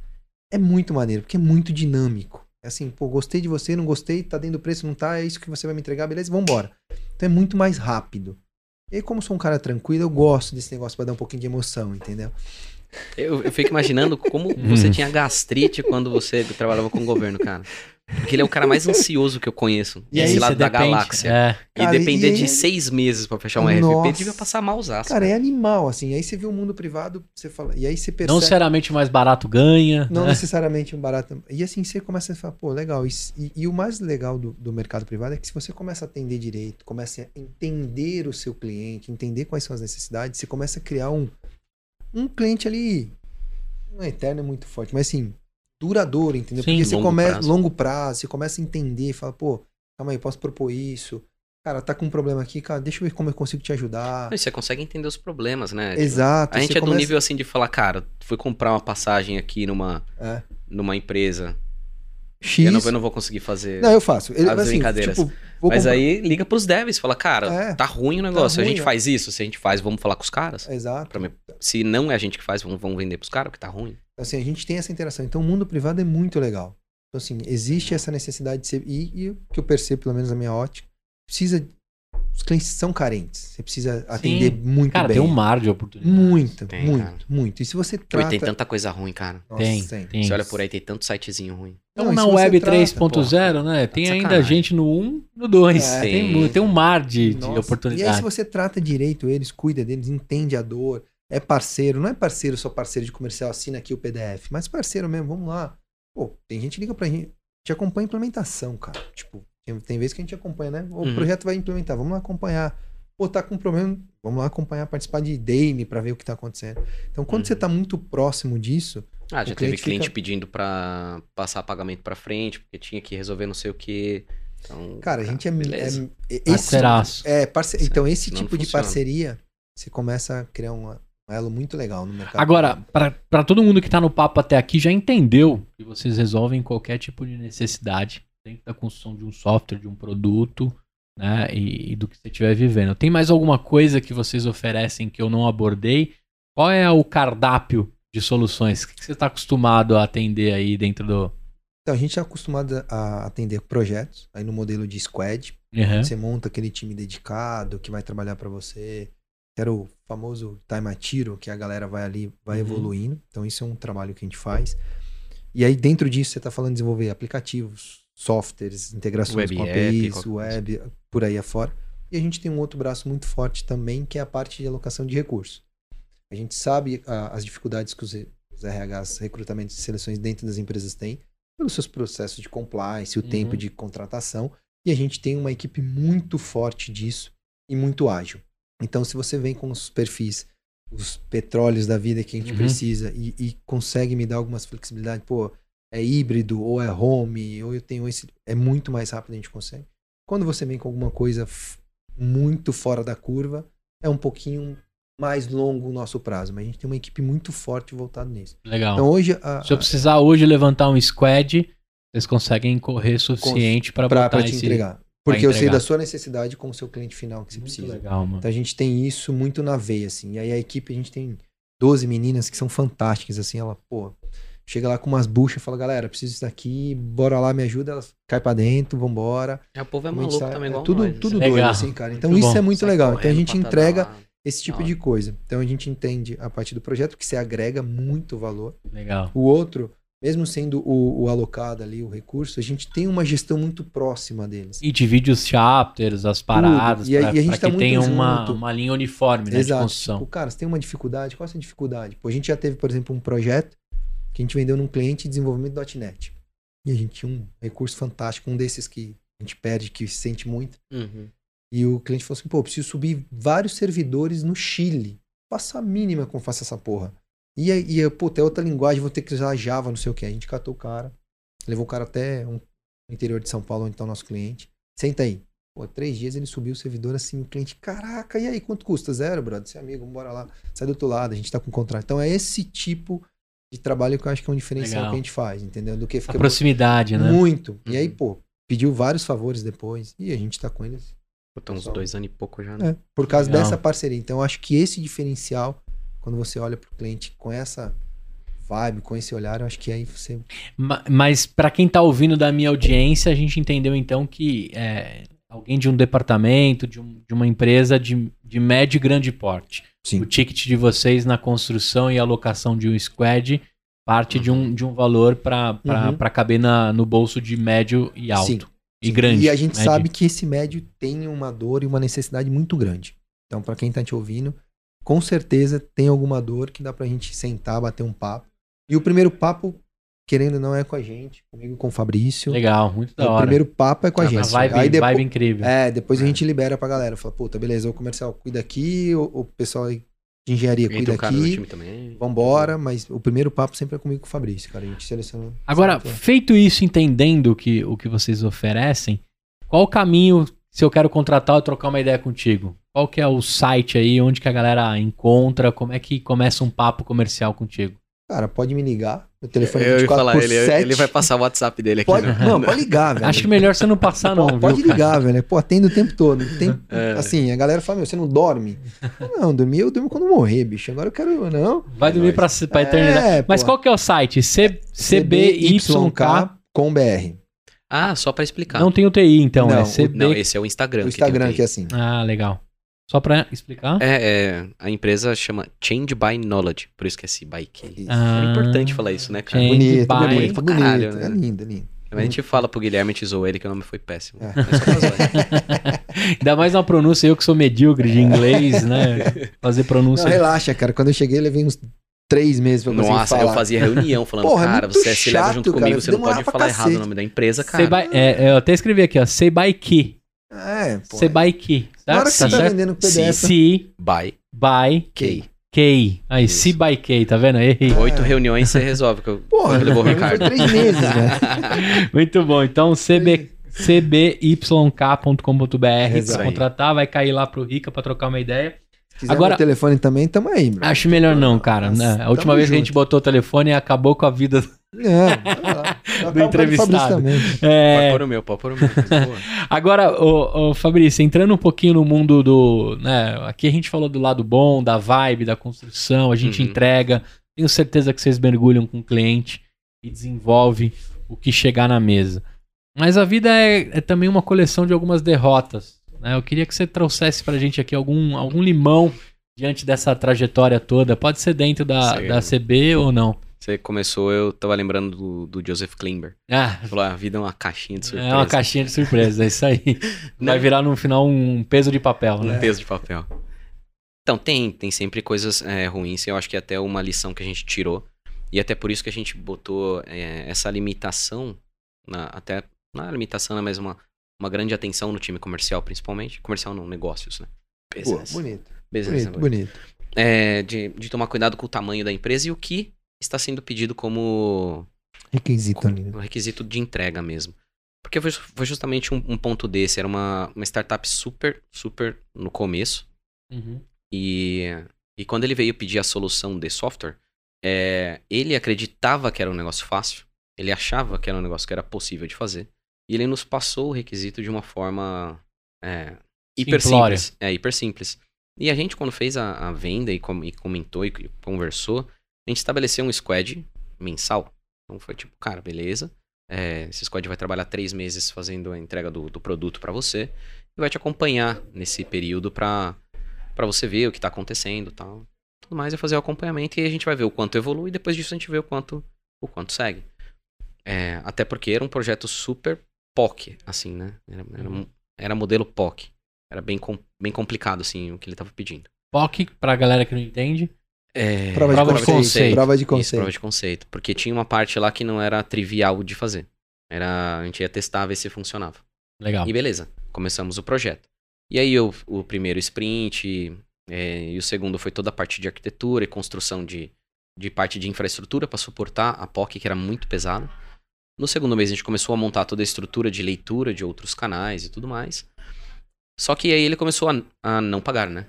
é muito maneiro, porque é muito dinâmico. É assim, pô, gostei de você, não gostei, tá dentro do preço, não tá, é isso que você vai me entregar, beleza, vambora. Então é muito mais rápido. E aí, como sou um cara tranquilo, eu gosto desse negócio pra dar um pouquinho de emoção, entendeu? Eu, eu fico imaginando como você tinha gastrite quando você trabalhava com o governo, cara. Porque ele é o cara mais ansioso que eu conheço. E esse lado da depende, galáxia. É. E cara, depender e de seis meses para fechar um Nossa. RFP, devia passar mal usar. Cara, cara, é animal, assim. Aí você vê o mundo privado, você fala. E aí você percebe. Não necessariamente mais barato ganha. Não né? necessariamente um barato. E assim você começa a falar, pô, legal. E, e, e o mais legal do, do mercado privado é que se você começa a atender direito, começa a entender o seu cliente, entender quais são as necessidades, você começa a criar um, um cliente ali. Não é eterno, é muito forte, mas assim, duradouro, entendeu? Sim, Porque você começa longo prazo, você começa a entender, fala, pô, calma aí, posso propor isso. Cara, tá com um problema aqui, cara, deixa eu ver como eu consigo te ajudar. Você consegue entender os problemas, né? Tipo, Exato. A gente é começa... do nível assim de falar, cara, fui comprar uma passagem aqui numa, é. numa empresa. X. Eu não, eu não, vou conseguir fazer. Não, eu faço. Ele, as assim, brincadeiras. Tipo, Mas comprar... aí liga pros devs, fala, cara, é, tá ruim o tá negócio. Tá ruim, a gente é. faz isso, se a gente faz, vamos falar com os caras. Exato. Me... Se não é a gente que faz, vamos, vamos vender pros caras, porque tá ruim. Assim, a gente tem essa interação. Então, o mundo privado é muito legal. Então, assim, existe essa necessidade de ser. E, e o que eu percebo, pelo menos na minha ótica, precisa. Os clientes são carentes. Você precisa atender Sim. muito cara, bem. Cara, tem um mar de oportunidades. Muito, tem, muito, cara. muito. E se você trata... tem tanta coisa ruim, cara. Nossa, tem, tem. Você olha por aí, tem tanto sitezinho ruim. Então, na Web 3.0, né? Tem ainda gente no 1, no 2. É, tem, tem um mar de, de oportunidades. E aí, se você trata direito eles, cuida deles, entende a dor, é parceiro, não é parceiro só parceiro de comercial, assina aqui o PDF, mas parceiro mesmo, vamos lá. Pô, tem gente que liga pra gente, te acompanha a implementação, cara. Tipo, tem, tem vezes que a gente acompanha, né? O uhum. projeto vai implementar, vamos lá acompanhar. Pô, tá com problema, vamos lá acompanhar, participar de daily para ver o que tá acontecendo. Então, quando uhum. você tá muito próximo disso. Ah, já teve cliente fica... pedindo para passar pagamento para frente, porque tinha que resolver não sei o que. Então, cara, a gente é. é, é esse, é parce... Então, esse tipo de parceria, você começa a criar uma, um elo muito legal no mercado. Agora, para todo mundo que está no papo até aqui, já entendeu que vocês resolvem qualquer tipo de necessidade dentro da construção de um software, de um produto, né? E, e do que você estiver vivendo. Tem mais alguma coisa que vocês oferecem que eu não abordei? Qual é o cardápio de soluções? O que você está acostumado a atender aí dentro do. Então, a gente está acostumado a atender projetos, aí no modelo de squad. Uhum. Você monta aquele time dedicado que vai trabalhar para você que era o famoso time a tiro, que a galera vai ali, vai uhum. evoluindo. Então, isso é um trabalho que a gente faz. E aí, dentro disso, você está falando de desenvolver aplicativos, softwares, integrações web com APIs, app, web, por aí afora. E a gente tem um outro braço muito forte também, que é a parte de alocação de recursos. A gente sabe a, as dificuldades que os, os RHs, recrutamentos e seleções dentro das empresas têm, pelos seus processos de compliance, o uhum. tempo de contratação. E a gente tem uma equipe muito forte disso e muito ágil. Então, se você vem com os perfis, os petróleos da vida que a gente uhum. precisa e, e, consegue me dar algumas flexibilidades, pô, é híbrido ou é home, ou eu tenho esse. É muito mais rápido a gente consegue. Quando você vem com alguma coisa muito fora da curva, é um pouquinho mais longo o nosso prazo, mas a gente tem uma equipe muito forte voltada nisso. Legal. Então hoje a, se eu precisar hoje levantar um squad, vocês conseguem correr suficiente para botar te esse... entregar. Porque eu sei da sua necessidade com o seu cliente final que você muito precisa. Legal, mano. Então a gente tem isso muito na veia, assim. E aí a equipe, a gente tem 12 meninas que são fantásticas, assim. Ela, pô, chega lá com umas buchas e fala, galera, preciso disso daqui, bora lá, me ajuda. Ela cai pra dentro, vambora. É, o povo é maluco tá, também, igual é, Tudo, nós, tudo doido, assim, cara. Então muito isso bom. é muito Sai legal. Então a gente entrega esse tipo de coisa. Então a gente entende a partir do projeto que você agrega muito valor. Legal. O outro, mesmo sendo o, o, alocado ali, o recurso, a gente tem uma gestão muito próxima deles. E divide os chapters, as paradas, para que tá tenha uma, uma linha uniforme né, Exato. de construção. Tipo, cara, você tem uma dificuldade, qual é a dificuldade? Pô, a gente já teve, por exemplo, um projeto que a gente vendeu num cliente de desenvolvimento .NET. E a gente tinha um recurso fantástico, um desses que a gente perde, que se sente muito. Uhum. E o cliente falou assim: pô, preciso subir vários servidores no Chile. Faça a mínima como faça essa porra. E, e pô, tem outra linguagem, vou ter que usar Java, não sei o que. A gente catou o cara, levou o cara até um, interior de São Paulo, onde está o nosso cliente. Senta aí. Pô, três dias ele subiu o servidor assim, o cliente, caraca, e aí, quanto custa? Zero, brother, você é amigo, bora lá. Sai do outro lado, a gente tá com contrato. Então é esse tipo de trabalho que eu acho que é um diferencial Legal. que a gente faz, entendeu? Do que fica a proximidade, né? Muito. Uhum. E aí, uhum. pô, pediu vários favores depois e a gente tá com eles Botou uns dois anos e pouco já, né? É, por causa Legal. dessa parceria. Então, eu acho que esse diferencial, quando você olha para o cliente com essa vibe, com esse olhar, eu acho que aí você. Mas, para quem está ouvindo da minha audiência, a gente entendeu então que é, alguém de um departamento, de, um, de uma empresa de, de médio e grande porte. Sim. O ticket de vocês na construção e alocação de um squad parte uhum. de, um, de um valor para uhum. caber na, no bolso de médio e alto. Sim. E grande. E a gente médio. sabe que esse médio tem uma dor e uma necessidade muito grande. Então, para quem está te ouvindo, com certeza tem alguma dor que dá pra gente sentar, bater um papo. E o primeiro papo, querendo ou não, é com a gente, comigo com o Fabrício. Legal, muito da hora. O primeiro papo é com a, a gente. Vibe, Aí depois, vibe incrível. É, depois é. a gente libera pra galera. Fala, puta, beleza, o comercial cuida aqui, o, o pessoal de engenharia cuida aqui. Vambora, mas o primeiro papo sempre é comigo com o Fabrício, cara. A gente seleciona. Agora, feito isso, entendendo que, o que vocês oferecem, qual o caminho se eu quero contratar ou trocar uma ideia contigo? Qual que é o site aí, onde que a galera encontra? Como é que começa um papo comercial contigo? Cara, pode me ligar. Meu telefone é 24 falar, ele, 7. ele vai passar o WhatsApp dele aqui. Pode, né? Não, pode ligar, velho. Acho que melhor você não passar, não. Pode, viu, ligar, velho. Pô, atende o tempo todo. Tem, é. Assim, a galera fala, meu, você não dorme? Não, dormir eu durmo quando morrer, bicho. Agora eu quero, não. Vai dormir pra, pra eternidade. É, Mas pô. qual que é o site? C, CBYK.com.br. Ah, só pra explicar. Não tem o TI, então. Não, é CB... não esse é o Instagram. O Instagram que, que é assim. Ah, legal. Só para explicar? É, é, a empresa chama Change by Knowledge, por isso que é C by K. Ah, é importante falar isso, né, cara? Change bonito, by... bonito, bonito, caralho, né? É lindo, é lindo. A gente fala pro Guilherme, a gente zoou ele que o nome foi péssimo. É. É Ainda mais uma pronúncia, eu que sou medíocre de inglês, né? Fazer pronúncia. Não, relaxa, cara. Quando eu cheguei, levei uns três meses pra conseguir Nossa, falar. eu fazia reunião falando, Porra, é cara, é você chato, se leva junto cara, comigo, você não pode falar cacete. errado o nome da empresa, cara. By, é, eu até escrevi aqui, ó, Say by Key. É, pô. Say by Key. Na hora que você tá vendendo PDF. C by, by K. K. Aí, C by K, tá vendo? Errei. Oito reuniões você resolve, que eu, Porra, eu levou o Ricardo. Três meses, né? Muito bom. Então, CB, cbyk.com.br para contratar, vai cair lá pro Rica para trocar uma ideia. Quiser Agora, telefone também, tamo aí. Acho melhor não, cara. Nossa, né? A última vez junto. que a gente botou o telefone acabou com a vida é, do entrevistado. É... Pode pôr o meu, pode pôr o meu. Agora, o, o Fabrício, entrando um pouquinho no mundo do. Né, aqui a gente falou do lado bom, da vibe, da construção, a gente uhum. entrega. Tenho certeza que vocês mergulham com o cliente e desenvolve o que chegar na mesa. Mas a vida é, é também uma coleção de algumas derrotas. Né? Eu queria que você trouxesse pra gente aqui algum, algum limão diante dessa trajetória toda. Pode ser dentro da, da CB ou não. Você começou, eu tava lembrando do, do Joseph Klimber. Ah. Falou, ah, a vida é uma caixinha de surpresa. É uma caixinha de surpresa, é isso aí. Vai virar no final um peso de papel, né? Um peso de papel. Então, tem, tem sempre coisas é, ruins. Eu acho que é até uma lição que a gente tirou. E até por isso que a gente botou é, essa limitação, na, até na limitação, né, mas uma, uma grande atenção no time comercial, principalmente. Comercial não, negócios, né? Business. Pô, bonito. Business, bonito, bonito. É, de, de tomar cuidado com o tamanho da empresa e o que está sendo pedido como requisito ali. Um requisito de entrega mesmo. Porque foi, foi justamente um, um, ponto desse. Era uma, uma startup super, super no começo. Uhum. E, e quando ele veio pedir a solução de software, é, ele acreditava que era um negócio fácil. Ele achava que era um negócio que era possível de fazer. E ele nos passou o requisito de uma forma é, hiper Simplória. simples. É, hiper simples. E a gente, quando fez a, a venda e, com, e comentou e conversou, a gente estabeleceu um squad mensal. Então foi tipo, cara, beleza. É, esse squad vai trabalhar três meses fazendo a entrega do, do produto para você e vai te acompanhar nesse período para você ver o que está acontecendo tal. Tudo mais é fazer o acompanhamento e a gente vai ver o quanto evolui e depois disso a gente vê o quanto, o quanto segue. É, até porque era um projeto super POC, assim, né? Era, era, uhum. era modelo POC. Era bem, com, bem complicado, assim, o que ele estava pedindo. POC, pra galera que não entende. É, prova, prova, de, conceito. conceito. Prova de conceito. Isso, prova de conceito. Porque tinha uma parte lá que não era trivial de fazer. Era, a gente ia testar, ver se funcionava. Legal. E beleza, começamos o projeto. E aí o, o primeiro sprint é, e o segundo foi toda a parte de arquitetura e construção de, de parte de infraestrutura para suportar a POC, que era muito pesado. No segundo mês a gente começou a montar toda a estrutura de leitura de outros canais e tudo mais. Só que aí ele começou a, a não pagar, né?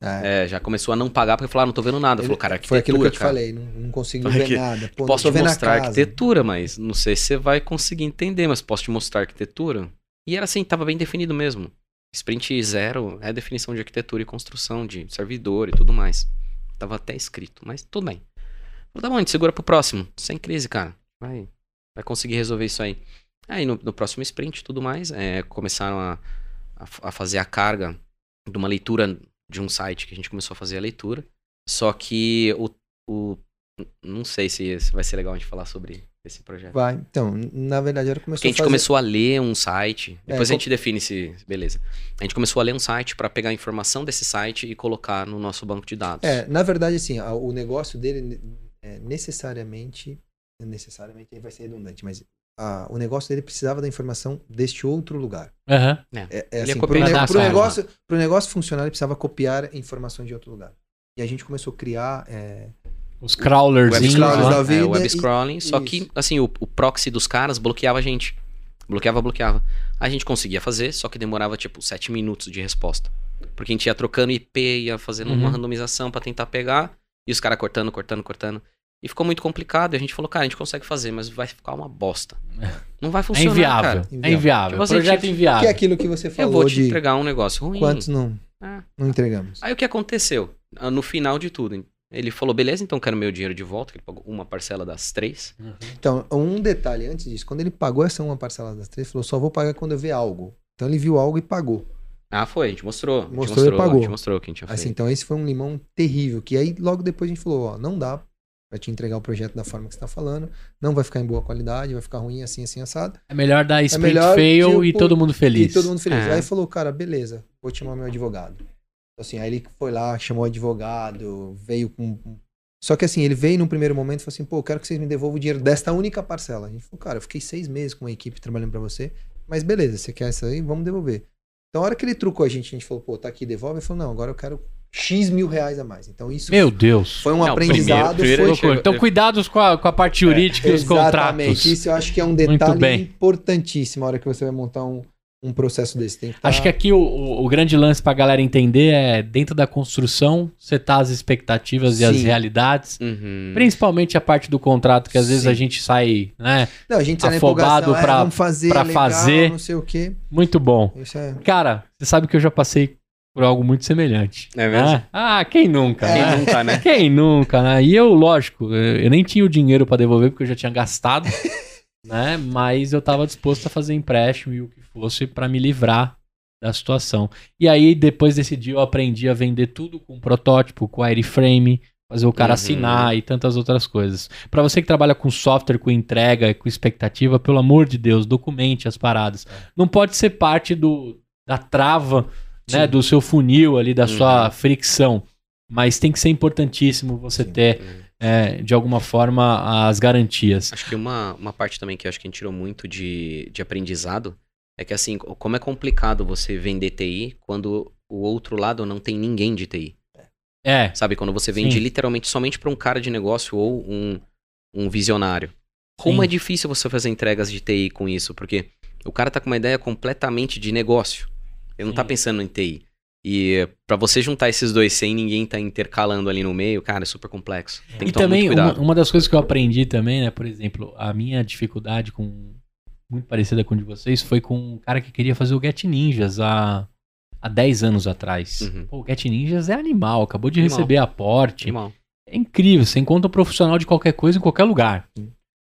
É. É, já começou a não pagar porque falou, ah, não tô vendo nada. Ele, falou, cara, arquitetura. Foi aquilo que eu te cara. falei, não, não consigo ver nada. Pô, posso te mostrar arquitetura, mas não sei se você vai conseguir entender, mas posso te mostrar arquitetura. E era assim, tava bem definido mesmo. Sprint zero é definição de arquitetura e construção de servidor e tudo mais. Tava até escrito, mas tudo bem. Falei, tá bom, a gente segura pro próximo. Sem crise, cara. Vai, vai conseguir resolver isso aí. Aí no, no próximo sprint tudo mais, é, começaram a, a, a fazer a carga de uma leitura de um site que a gente começou a fazer a leitura. Só que o. o não sei se vai ser legal a gente falar sobre esse projeto. Vai. Então, na verdade, era começou a, a gente fazer... começou a ler um site. É, depois é, a gente define se. Beleza. A gente começou a ler um site para pegar a informação desse site e colocar no nosso banco de dados. É, na verdade, assim, o negócio dele é necessariamente. Necessariamente vai ser redundante, mas a, o negócio dele precisava da informação deste outro lugar. Uhum. É, é, assim, para o ne negócio, negócio funcionar, ele precisava copiar informações de outro lugar. E a gente começou a criar... É, os crawlers. Web crawlers da vida. É, web scrolling, e, só isso. que assim, o, o proxy dos caras bloqueava a gente. Bloqueava, bloqueava. A gente conseguia fazer, só que demorava tipo 7 minutos de resposta. Porque a gente ia trocando IP, ia fazendo uhum. uma randomização para tentar pegar, e os caras cortando, cortando, cortando. E ficou muito complicado. E a gente falou, cara, a gente consegue fazer, mas vai ficar uma bosta. Não vai funcionar. É inviável. Cara. É inviável. Tipo, assim, projeto tipo, inviável. Que é aquilo que você falou. Eu vou te de... entregar um negócio ruim. Quantos não, é. não entregamos? Aí o que aconteceu? Ah, no final de tudo, ele falou, beleza, então quero meu dinheiro de volta, que ele pagou uma parcela das três. Uhum. Então, um detalhe antes disso, quando ele pagou essa uma parcela das três, ele falou, só vou pagar quando eu ver algo. Então ele viu algo e pagou. Ah, foi, a gente mostrou. Mostrou, a gente mostrou e pagou. A gente mostrou o que a gente tinha assim, feito. Então esse foi um limão terrível, que aí logo depois a gente falou, ó, não dá vai te entregar o projeto da forma que você está falando, não vai ficar em boa qualidade, vai ficar ruim assim, assim, assado. É melhor dar sprint é melhor, fail tipo, e todo mundo feliz. E todo mundo feliz. É. Aí falou, cara, beleza, vou chamar meu advogado. Então, assim, aí ele foi lá, chamou o advogado, veio com... Só que assim, ele veio num primeiro momento e falou assim, pô, eu quero que vocês me devolvam o dinheiro desta única parcela. A gente falou, cara, eu fiquei seis meses com a equipe trabalhando para você, mas beleza, você quer isso aí, vamos devolver. Então, a hora que ele trucou a gente, a gente falou, pô, tá aqui, devolve. Ele falou, não, agora eu quero X mil reais a mais. Então isso Meu Deus. foi um não, aprendizado. Primeiro, primeiro foi... Então cuidados com a, com a parte é, jurídica é, e os contratos. Exatamente. Isso eu acho que é um detalhe importantíssimo na hora que você vai montar um, um processo desse. Que tá... Acho que aqui o, o, o grande lance para a galera entender é dentro da construção, setar as expectativas Sim. e as realidades. Uhum. Principalmente a parte do contrato, que às Sim. vezes a gente sai, né? Não, a gente sai afobado para é, fazer, pra legal, fazer. Não sei o quê. Muito bom. É... Cara, você sabe que eu já passei por algo muito semelhante. É mesmo? Né? Ah, quem nunca? Quem né? nunca, né? Quem nunca, né? E eu, lógico, eu nem tinha o dinheiro para devolver porque eu já tinha gastado, né? Mas eu tava disposto a fazer empréstimo e o que fosse para me livrar da situação. E aí, depois desse dia, eu aprendi a vender tudo com protótipo, com wireframe, fazer o cara uhum. assinar e tantas outras coisas. Para você que trabalha com software, com entrega, com expectativa, pelo amor de Deus, documente as paradas. Não pode ser parte do, da trava né, do seu funil ali, da uhum. sua fricção. Mas tem que ser importantíssimo você Sim. ter, é, de alguma forma, as garantias. Acho que uma, uma parte também que acho que a gente tirou muito de, de aprendizado É que assim, como é complicado você vender TI quando o outro lado não tem ninguém de TI. É. Sabe, quando você vende Sim. literalmente somente para um cara de negócio ou um, um visionário. Como Sim. é difícil você fazer entregas de TI com isso, porque o cara tá com uma ideia completamente de negócio. Ele não tá Sim. pensando em TI. E para você juntar esses dois sem ninguém tá intercalando ali no meio, cara, é super complexo. Tem que E tomar também, muito uma, cuidado. uma das coisas que eu aprendi também, né? Por exemplo, a minha dificuldade com. Muito parecida com a de vocês, foi com um cara que queria fazer o Get Ninjas há, há 10 anos atrás. Uhum. Pô, o Get Ninjas é animal, acabou de Animal. receber aporte. Animal. É incrível, você encontra um profissional de qualquer coisa em qualquer lugar. Sim.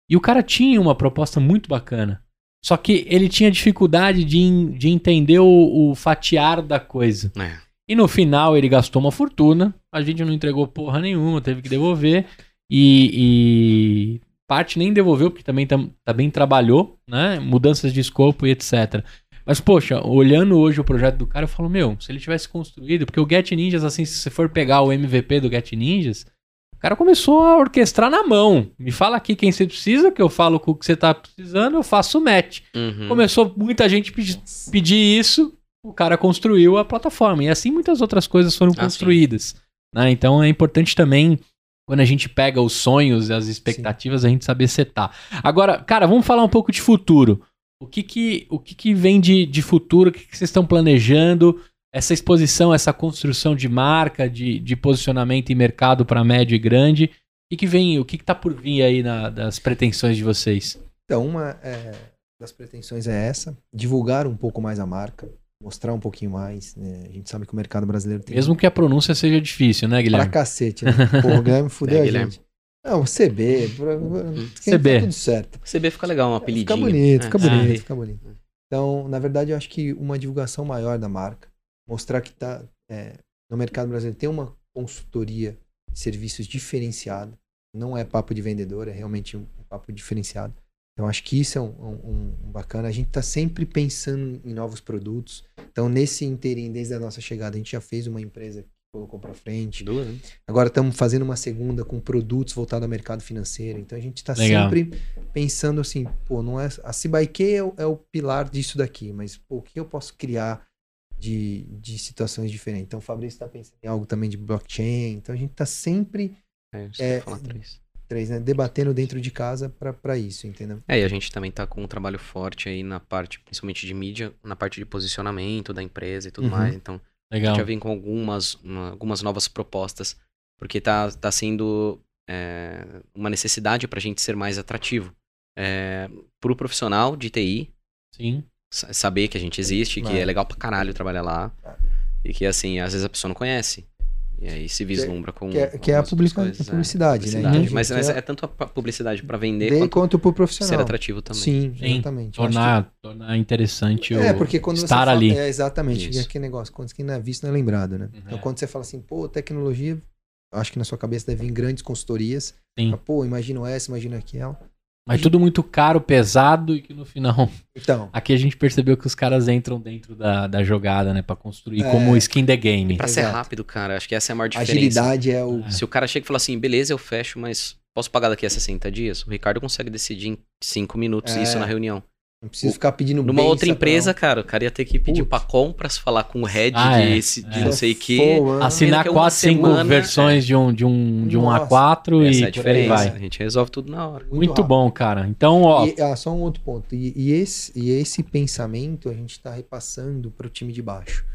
E o cara tinha uma proposta muito bacana. Só que ele tinha dificuldade de, de entender o, o fatiar da coisa. É. E no final ele gastou uma fortuna, a gente não entregou porra nenhuma, teve que devolver. E, e parte nem devolveu, porque também tam- também trabalhou, né? Mudanças de escopo e etc. Mas, poxa, olhando hoje o projeto do cara, eu falo, meu, se ele tivesse construído, porque o Get Ninjas, assim, se você for pegar o MVP do Get Ninjas, o cara começou a orquestrar na mão. Me fala aqui quem você precisa, que eu falo com o que você tá precisando, eu faço o match. Uhum. Começou muita gente pedir, pedir isso, o cara construiu a plataforma. E assim muitas outras coisas foram Ah, construídas. né? Então é importante também, quando a gente pega os sonhos e as expectativas, a gente saber setar. Agora, cara, vamos falar um pouco de futuro. O que que, o que, que vem de, de futuro? O que, que vocês estão planejando? Essa exposição, essa construção de marca, de, de posicionamento em mercado para médio e grande. O que, vem, o que, que tá por vir aí na- das pretensões de vocês? Então, uma é, das pretensões é essa: divulgar um pouco mais a marca, mostrar um pouquinho mais. né? A gente sabe que o mercado brasileiro tem Mesmo que a pronúncia seja difícil, né, pra Guilherme? cacete, né? Pô, o Guilherme fudeu É, a Guilherme. gente. Não, CB, pra- CB. tá tudo certo. CB fica legal, um apelidinho. Fica bonito, fica É, bonito, CB. fica bonito. Então, na verdade, eu acho que uma divulgação maior da marca, mostrar que tá é, no mercado brasileiro tem uma consultoria de serviços diferenciada, não é papo de vendedor, é realmente um, um papo diferenciado. Então, acho que isso é um, um- um bacana. A gente está sempre pensando em novos produtos. Então, nesse interim, desde a nossa chegada, a gente já fez uma empresa que colocou para frente. Duas, né? Agora estamos fazendo uma segunda com produtos voltados ao mercado financeiro. Então a gente está sempre pensando assim, pô, não é a CBIK é, o- é o pilar disso daqui, mas pô, o que eu posso criar de, de situações diferentes? Então o Fabrício está pensando em algo também de blockchain. Então a gente está sempre É, É, três. três, né, debatendo dentro de casa para isso, entendeu? É, e a gente também tá com um trabalho forte aí na parte, principalmente de mídia, na parte de posicionamento da empresa e tudo Uhum. mais. Então, Legal. já vem com algumas, uma- algumas novas propostas, porque tá, tá sendo é, uma necessidade pra gente ser mais atrativo. É, pro profissional de TI, Sim. Sa- saber que a gente existe, que É. é legal pra caralho trabalhar lá, e que, assim, às vezes a pessoa não conhece. E aí se vislumbra com. que é- que é a publica- coisas, a publicidade, né? publicidade. Uhum. Mas, mas é- é tanto a publicidade pra vender De quanto quanto para o ser profissional. atrativo também. Sim, exatamente. Acho que- Tornar, tornar interessante o É, porque quando você estar fala, ali. É, exatamente. Isso. É aquele negócio, quando quem não é visto não é lembrado, né? Uhum. Então É. quando você fala assim, pô, tecnologia, acho que na sua cabeça deve vir grandes consultorias. Sim. Fala, Pô, imagina essa, imagina aquela. Mas tudo muito caro, pesado e que no final. Então, Aqui a gente percebeu que os caras entram dentro da, da jogada, né? Pra construir É. como skin the game. Pra ser rápido, cara, acho que essa é a maior diferença. agilidade é o. Se o cara chega e fala assim, beleza, eu fecho, mas posso pagar daqui a 60 dias? O Ricardo consegue decidir em 5 minutos É. isso na reunião. Não preciso ficar pedindo Numa benção outra pra- empresa, cara, o cara ia ter que pedir Putz. pra compras, falar com o head Ah, de, é, esse- de é. não sei o ah, Assinar que 4, 5 semana, versões de um, de um, de um Nossa. A4 Essa e é a diferença. vai. A gente resolve tudo na hora. Muito rápido. bom, cara. Então, ó. E, ah, só um outro ponto. E, e esse, e esse pensamento a gente está repassando para o time de baixo.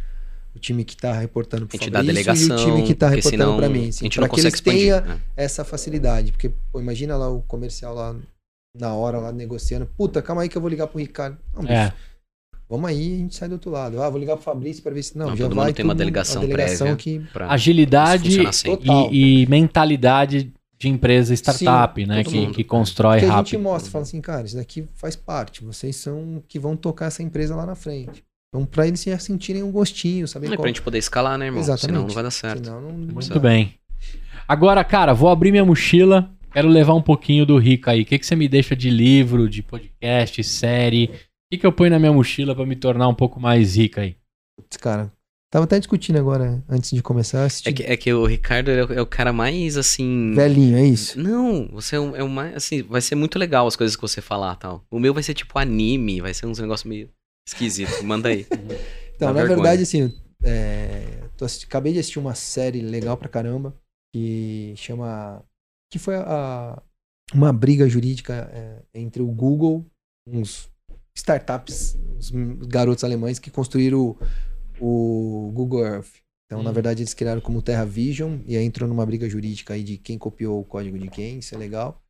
O time que está reportando A para gente dá delegação. e o time que está porque reportando senão para mim. A Assim, gente para não que eles expandir. tenham né? essa facilidade. Porque, pô, imagina lá o comercial lá na hora, lá negociando. Puta, calma aí que eu vou ligar pro Ricardo. Não, bicho, É. Vamos aí, a gente sai do outro lado. Ah, vou ligar pro Fabrício para ver se. Não, Não, já todo vai. mundo tem uma delegação delegação prévia. que. Pra Agilidade. Total. e, e mentalidade de empresa startup, Sim, né? Que, mundo. que constrói que a gente rápido. mostra, fala assim, cara, isso daqui faz parte. Vocês são que vão tocar essa empresa lá na frente. Então, para eles já sentirem um gostinho, saber Não é qual... pra gente poder escalar, né, irmão? Exatamente. Senão não vai dar certo. Senão não- Muito bem. Agora, cara, vou abrir minha mochila. Quero levar um pouquinho do Rica aí. O que, que você me deixa de livro, de podcast, série? O que, que eu ponho na minha mochila pra me tornar um pouco mais rica aí? Putz, cara, tava até discutindo agora, antes de começar, É assistir que, é que o Ricardo é o, é o cara mais assim. velhinho, é isso? Não, você é o, é o mais. Assim, vai ser muito legal as coisas que você falar tal. O meu vai ser tipo anime, vai ser uns negócios meio. Esquisito, manda aí. Então, Dá na vergonha. verdade, assim, é, tô assisti- acabei de assistir uma série legal pra caramba que chama. Que foi a, uma briga jurídica é, entre o Google, uns startups, uns garotos alemães que construíram o, o Google Earth. Então, na Hum. verdade, eles criaram como Terra Vision e aí entrou numa briga jurídica aí de quem copiou o código de quem, isso é legal.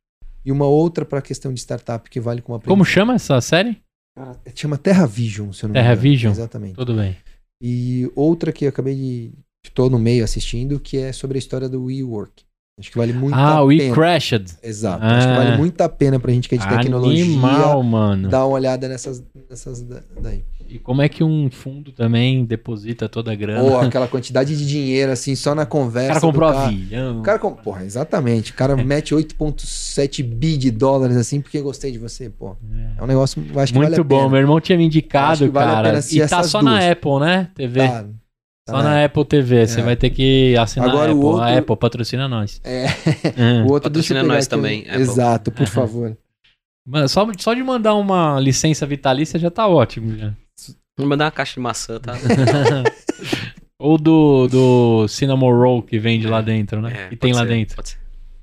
E uma outra para questão de startup que vale como Como chama essa série? Cara, chama Terra Vision, se eu não me Terra engano. Vision? Exatamente. Tudo bem. E outra que eu acabei de. Estou no meio assistindo, que é sobre a história do WeWork. Acho que vale muito ah, a We pena. Crashed. Exato. Acho que Ah. vale muito a pena pra gente que é de tecnologia Animal, mano. dar uma olhada nessas, nessas da- daí. E como é que um fundo também deposita toda a grana? Ou aquela quantidade de dinheiro, assim, só na o conversa. cara comprou cara. avião. O cara comprou. Porra, exatamente. O cara mete 8,7 bi de dólares, assim, porque gostei de você, pô. É um negócio. Acho que Muito vale a bom, meu irmão tinha me indicado, vale cara. E tá só duas. na Apple, né? TV. Tá, tá só na Apple TV. Você É. vai ter que assinar Agora a o Apple. outro- A Apple patrocina nós. É. É. O outro Patrocina nós também, Apple. Exato, por favor. Mano, só, só de mandar uma licença vitalícia já tá ótimo. Já. Vou mandar uma caixa de maçã, tá? Ou do, do Cinnamon Roll que vende lá dentro, né? É, que tem lá ser, dentro. Pode ser.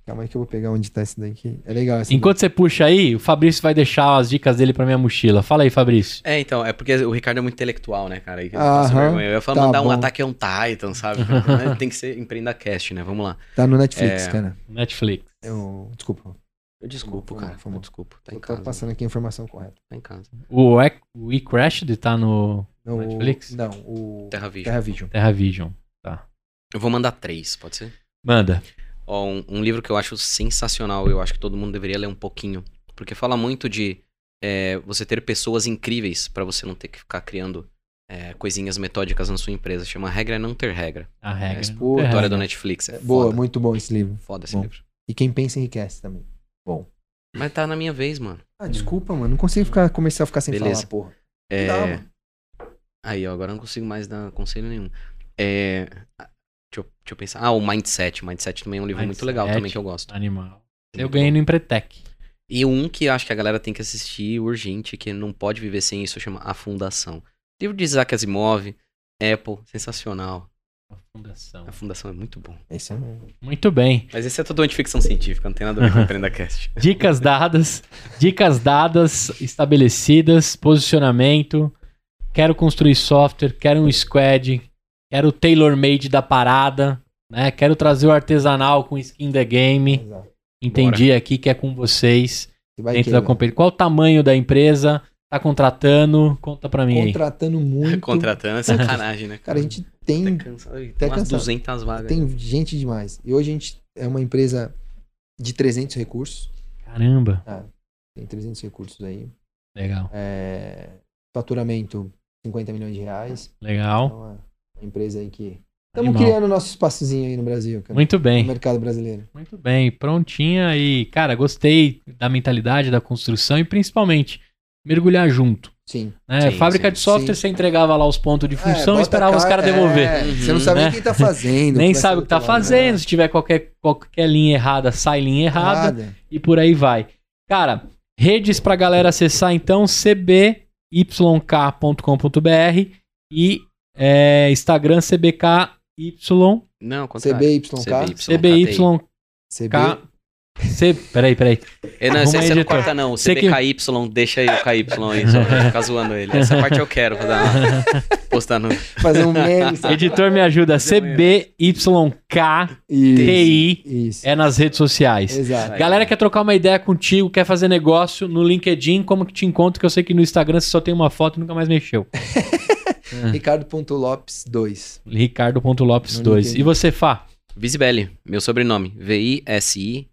Calma aí que eu vou pegar onde tá esse daqui. É legal essa Enquanto você puxa aí, o Fabrício vai deixar as dicas dele pra minha mochila. Fala aí, Fabrício. É, então, é porque o Ricardo é muito intelectual, né, cara? E eu, vergonha. ia falar tá mandar um bom. ataque on Titan, sabe? Tem que ser empreendacast, né? Vamos lá. Tá no Netflix, É. cara. Netflix. Eu, desculpa. Eu desculpo, cara. lá. Desculpa. Tá em eu tô casa. passando aqui a informação correta. Tá em casa. O E- o We Crashed tá no Não, o- Netflix? Não, o Terra Vision. Terra Vision. Terra Vision. Eu vou mandar três, pode ser? Manda. Ó, um, um livro que eu acho sensacional, eu acho que todo mundo deveria ler um pouquinho. Porque fala muito de é, você ter pessoas incríveis pra você não ter que ficar criando é, coisinhas metódicas na sua empresa. Chama Regra é Não Ter Regra. A regra. É, não pô, tem História regra. do Netflix. É Boa, foda. muito bom esse livro. Foda esse Bom. livro. E quem pensa enriquece também. Mas tá na minha vez, mano. Ah, desculpa, mano. Não consigo ficar, começar a ficar sem Beleza. falar, porra. É... Não dá, mano. Aí, ó, agora eu não consigo mais dar conselho nenhum. É... Deixa eu, deixa eu pensar. Ah, o Mindset. Mindset também é um livro muito Mindset. legal também que eu gosto. Animal. Eu Muito ganhei bom. no Empretec. E um que eu acho que a galera tem que assistir urgente, que não pode viver sem isso, chama A Fundação. Livro de Isaac Asimov, Apple, sensacional. A fundação. A Fundação é muito bom. Esse é mesmo. Muito bem. Mas esse é totalmente ficção científica, não tem nada a ver com o PrendaCast. Dicas dadas. Dicas dadas, estabelecidas, posicionamento. Quero construir software, quero um squad, quero o tailor-made da parada, né? Quero trazer o artesanal com skin the game. Exato. Entendi aqui que é com vocês dentro da competição. Qual o tamanho da empresa? Tá contratando? Conta pra mim aí. Contratando muito. Contratando é sacanagem, né? Cara, a gente tem, Tá cansado. Tem Tá umas cansado. 200 vagas. tem gente demais. E hoje a gente é uma empresa de 300 recursos. Caramba. Tem 300 recursos aí. Legal. É, faturamento 50 milhões de reais. Legal. Então, é uma empresa aí que. Estamos Animal. criando nosso espaçozinho aí no Brasil, cara. Muito No bem. mercado brasileiro. Muito bem, prontinha e, cara, gostei da mentalidade da construção e principalmente mergulhar junto. Sim. Né? Sim, Fábrica sim, de software, sim. você entregava lá os pontos de função É, e esperava a os cara- caras devolver. é, Uhum, você não sabe né? nem quem tá fazendo. Nem vai sabe o que tá lado. fazendo, se tiver qualquer, qualquer linha errada, sai linha errada Nada. e por aí vai. Cara, redes pra galera acessar então, cbyk.com.br e é, Instagram cbky, Não, contrário. CBYK. cbyk, CB. C, peraí, peraí. É, não, Arruma você, aí, você não corta não. O Você que- CBKY, deixa aí o KY aí, só pra ficar zoando ele. Essa parte eu quero, pra dar uma, postar no... Fazer um meme. sabe? Editor me ajuda, cbyk Isso. TI Isso. é nas redes sociais. Exato. Galera quer trocar uma ideia contigo, quer fazer negócio no LinkedIn, como que te encontro? Que eu sei que no Instagram você só tem uma foto e nunca mais mexeu. Ricardo.lopes 2. Ricardo.lopes No 2. LinkedIn. E você, Fá? Visibeli, meu sobrenome. V-I-S-I-B-E-L-I.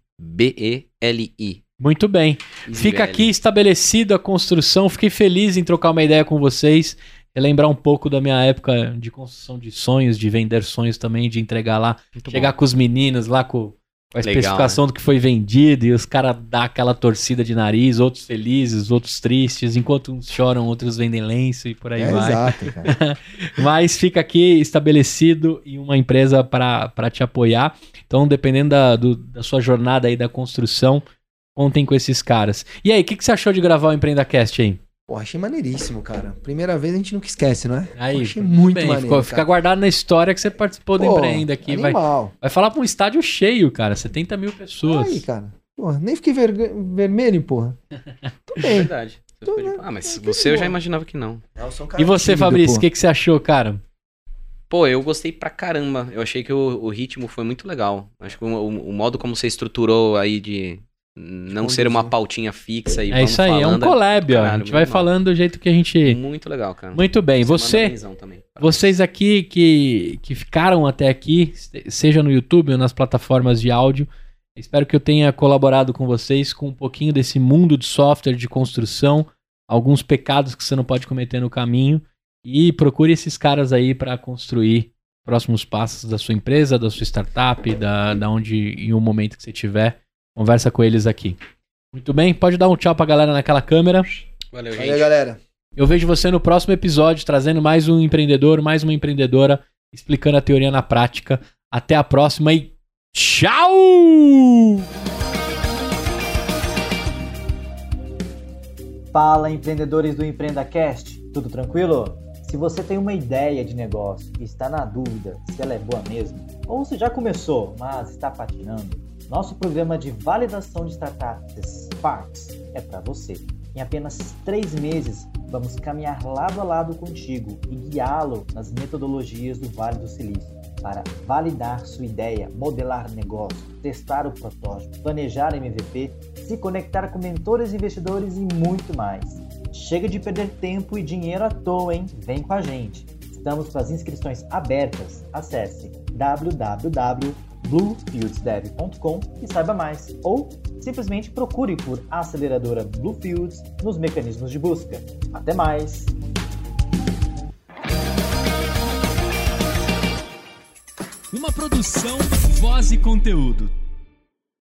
Muito bem. Fica aqui estabelecido a construção. Fiquei feliz em trocar uma ideia com vocês. Relembrar um pouco da minha época de construção de sonhos, de vender sonhos também, de entregar lá. Muito chegar com os meninos lá com, com a Legal, especificação do que foi vendido e os caras dar aquela torcida de nariz, outros felizes, outros tristes, enquanto uns choram, outros vendem lenço e por aí É, vai. exato, cara. Mas fica aqui estabelecido e uma empresa para te apoiar. Então, dependendo da, do- da sua jornada aí da construção, contem com esses caras. E aí, o que, que você achou de gravar o EmpreendaCast aí? Pô, achei maneiríssimo, cara. Primeira vez a gente nunca esquece, não é? Aí, achei muito bem, maneiro. Ficou, fica guardado na história que você participou do Pô, Empreenda aqui. Vai, animal. vai falar pra um estádio cheio, cara. 70 mil pessoas. Aí, cara. Porra, nem fiquei verga- vermelho, porra. Tô É bem. verdade. Você Tô, né? Ah, mas de você eu já imaginava que não. Eu sou um cara E você, tímido, Fabrício, pô. o que, que você achou, cara? Pô, eu gostei pra caramba. Eu achei que o, o ritmo foi muito legal. Acho que o, o- o modo como você estruturou aí de não ser uma pautinha fixa e É isso aí, é um falando, collab, ó. A gente vai mal. falando do jeito que a gente. Muito legal, cara. Muito bem. Você, também. vocês aqui que, que ficaram até aqui, se- seja no YouTube ou nas plataformas de áudio, espero que eu tenha colaborado com vocês com um pouquinho desse mundo de software, de construção, alguns pecados que você não pode cometer no caminho. E procure esses caras aí para construir próximos passos da sua empresa, da sua startup, da, da onde em um momento que você tiver. Conversa com eles aqui. Muito bem, pode dar um tchau pra galera naquela câmera. Valeu, gente. Valeu, galera. Eu vejo você no próximo episódio trazendo mais um empreendedor, mais uma empreendedora, explicando a teoria na prática. Até a próxima e tchau! Fala, empreendedores do EmpreendaCast, tudo tranquilo? Se você tem uma ideia de negócio e está na dúvida se ela é boa mesmo, ou se já começou, mas está patinando, nosso programa de validação de startups Sparks é para você. Em apenas três meses, vamos caminhar lado a lado contigo e guiá-lo nas metodologias do Vale do Silício para validar sua ideia, modelar negócio, testar o protótipo, planejar MVP, se conectar com mentores, investidores e muito mais. Chega de perder tempo e dinheiro à toa, hein? Vem com a gente. Estamos com as inscrições abertas. Acesse www.bluefieldsdev.com e saiba mais. Ou simplesmente procure por aceleradora Bluefields nos mecanismos de busca. Até mais! Uma produção, voz e conteúdo.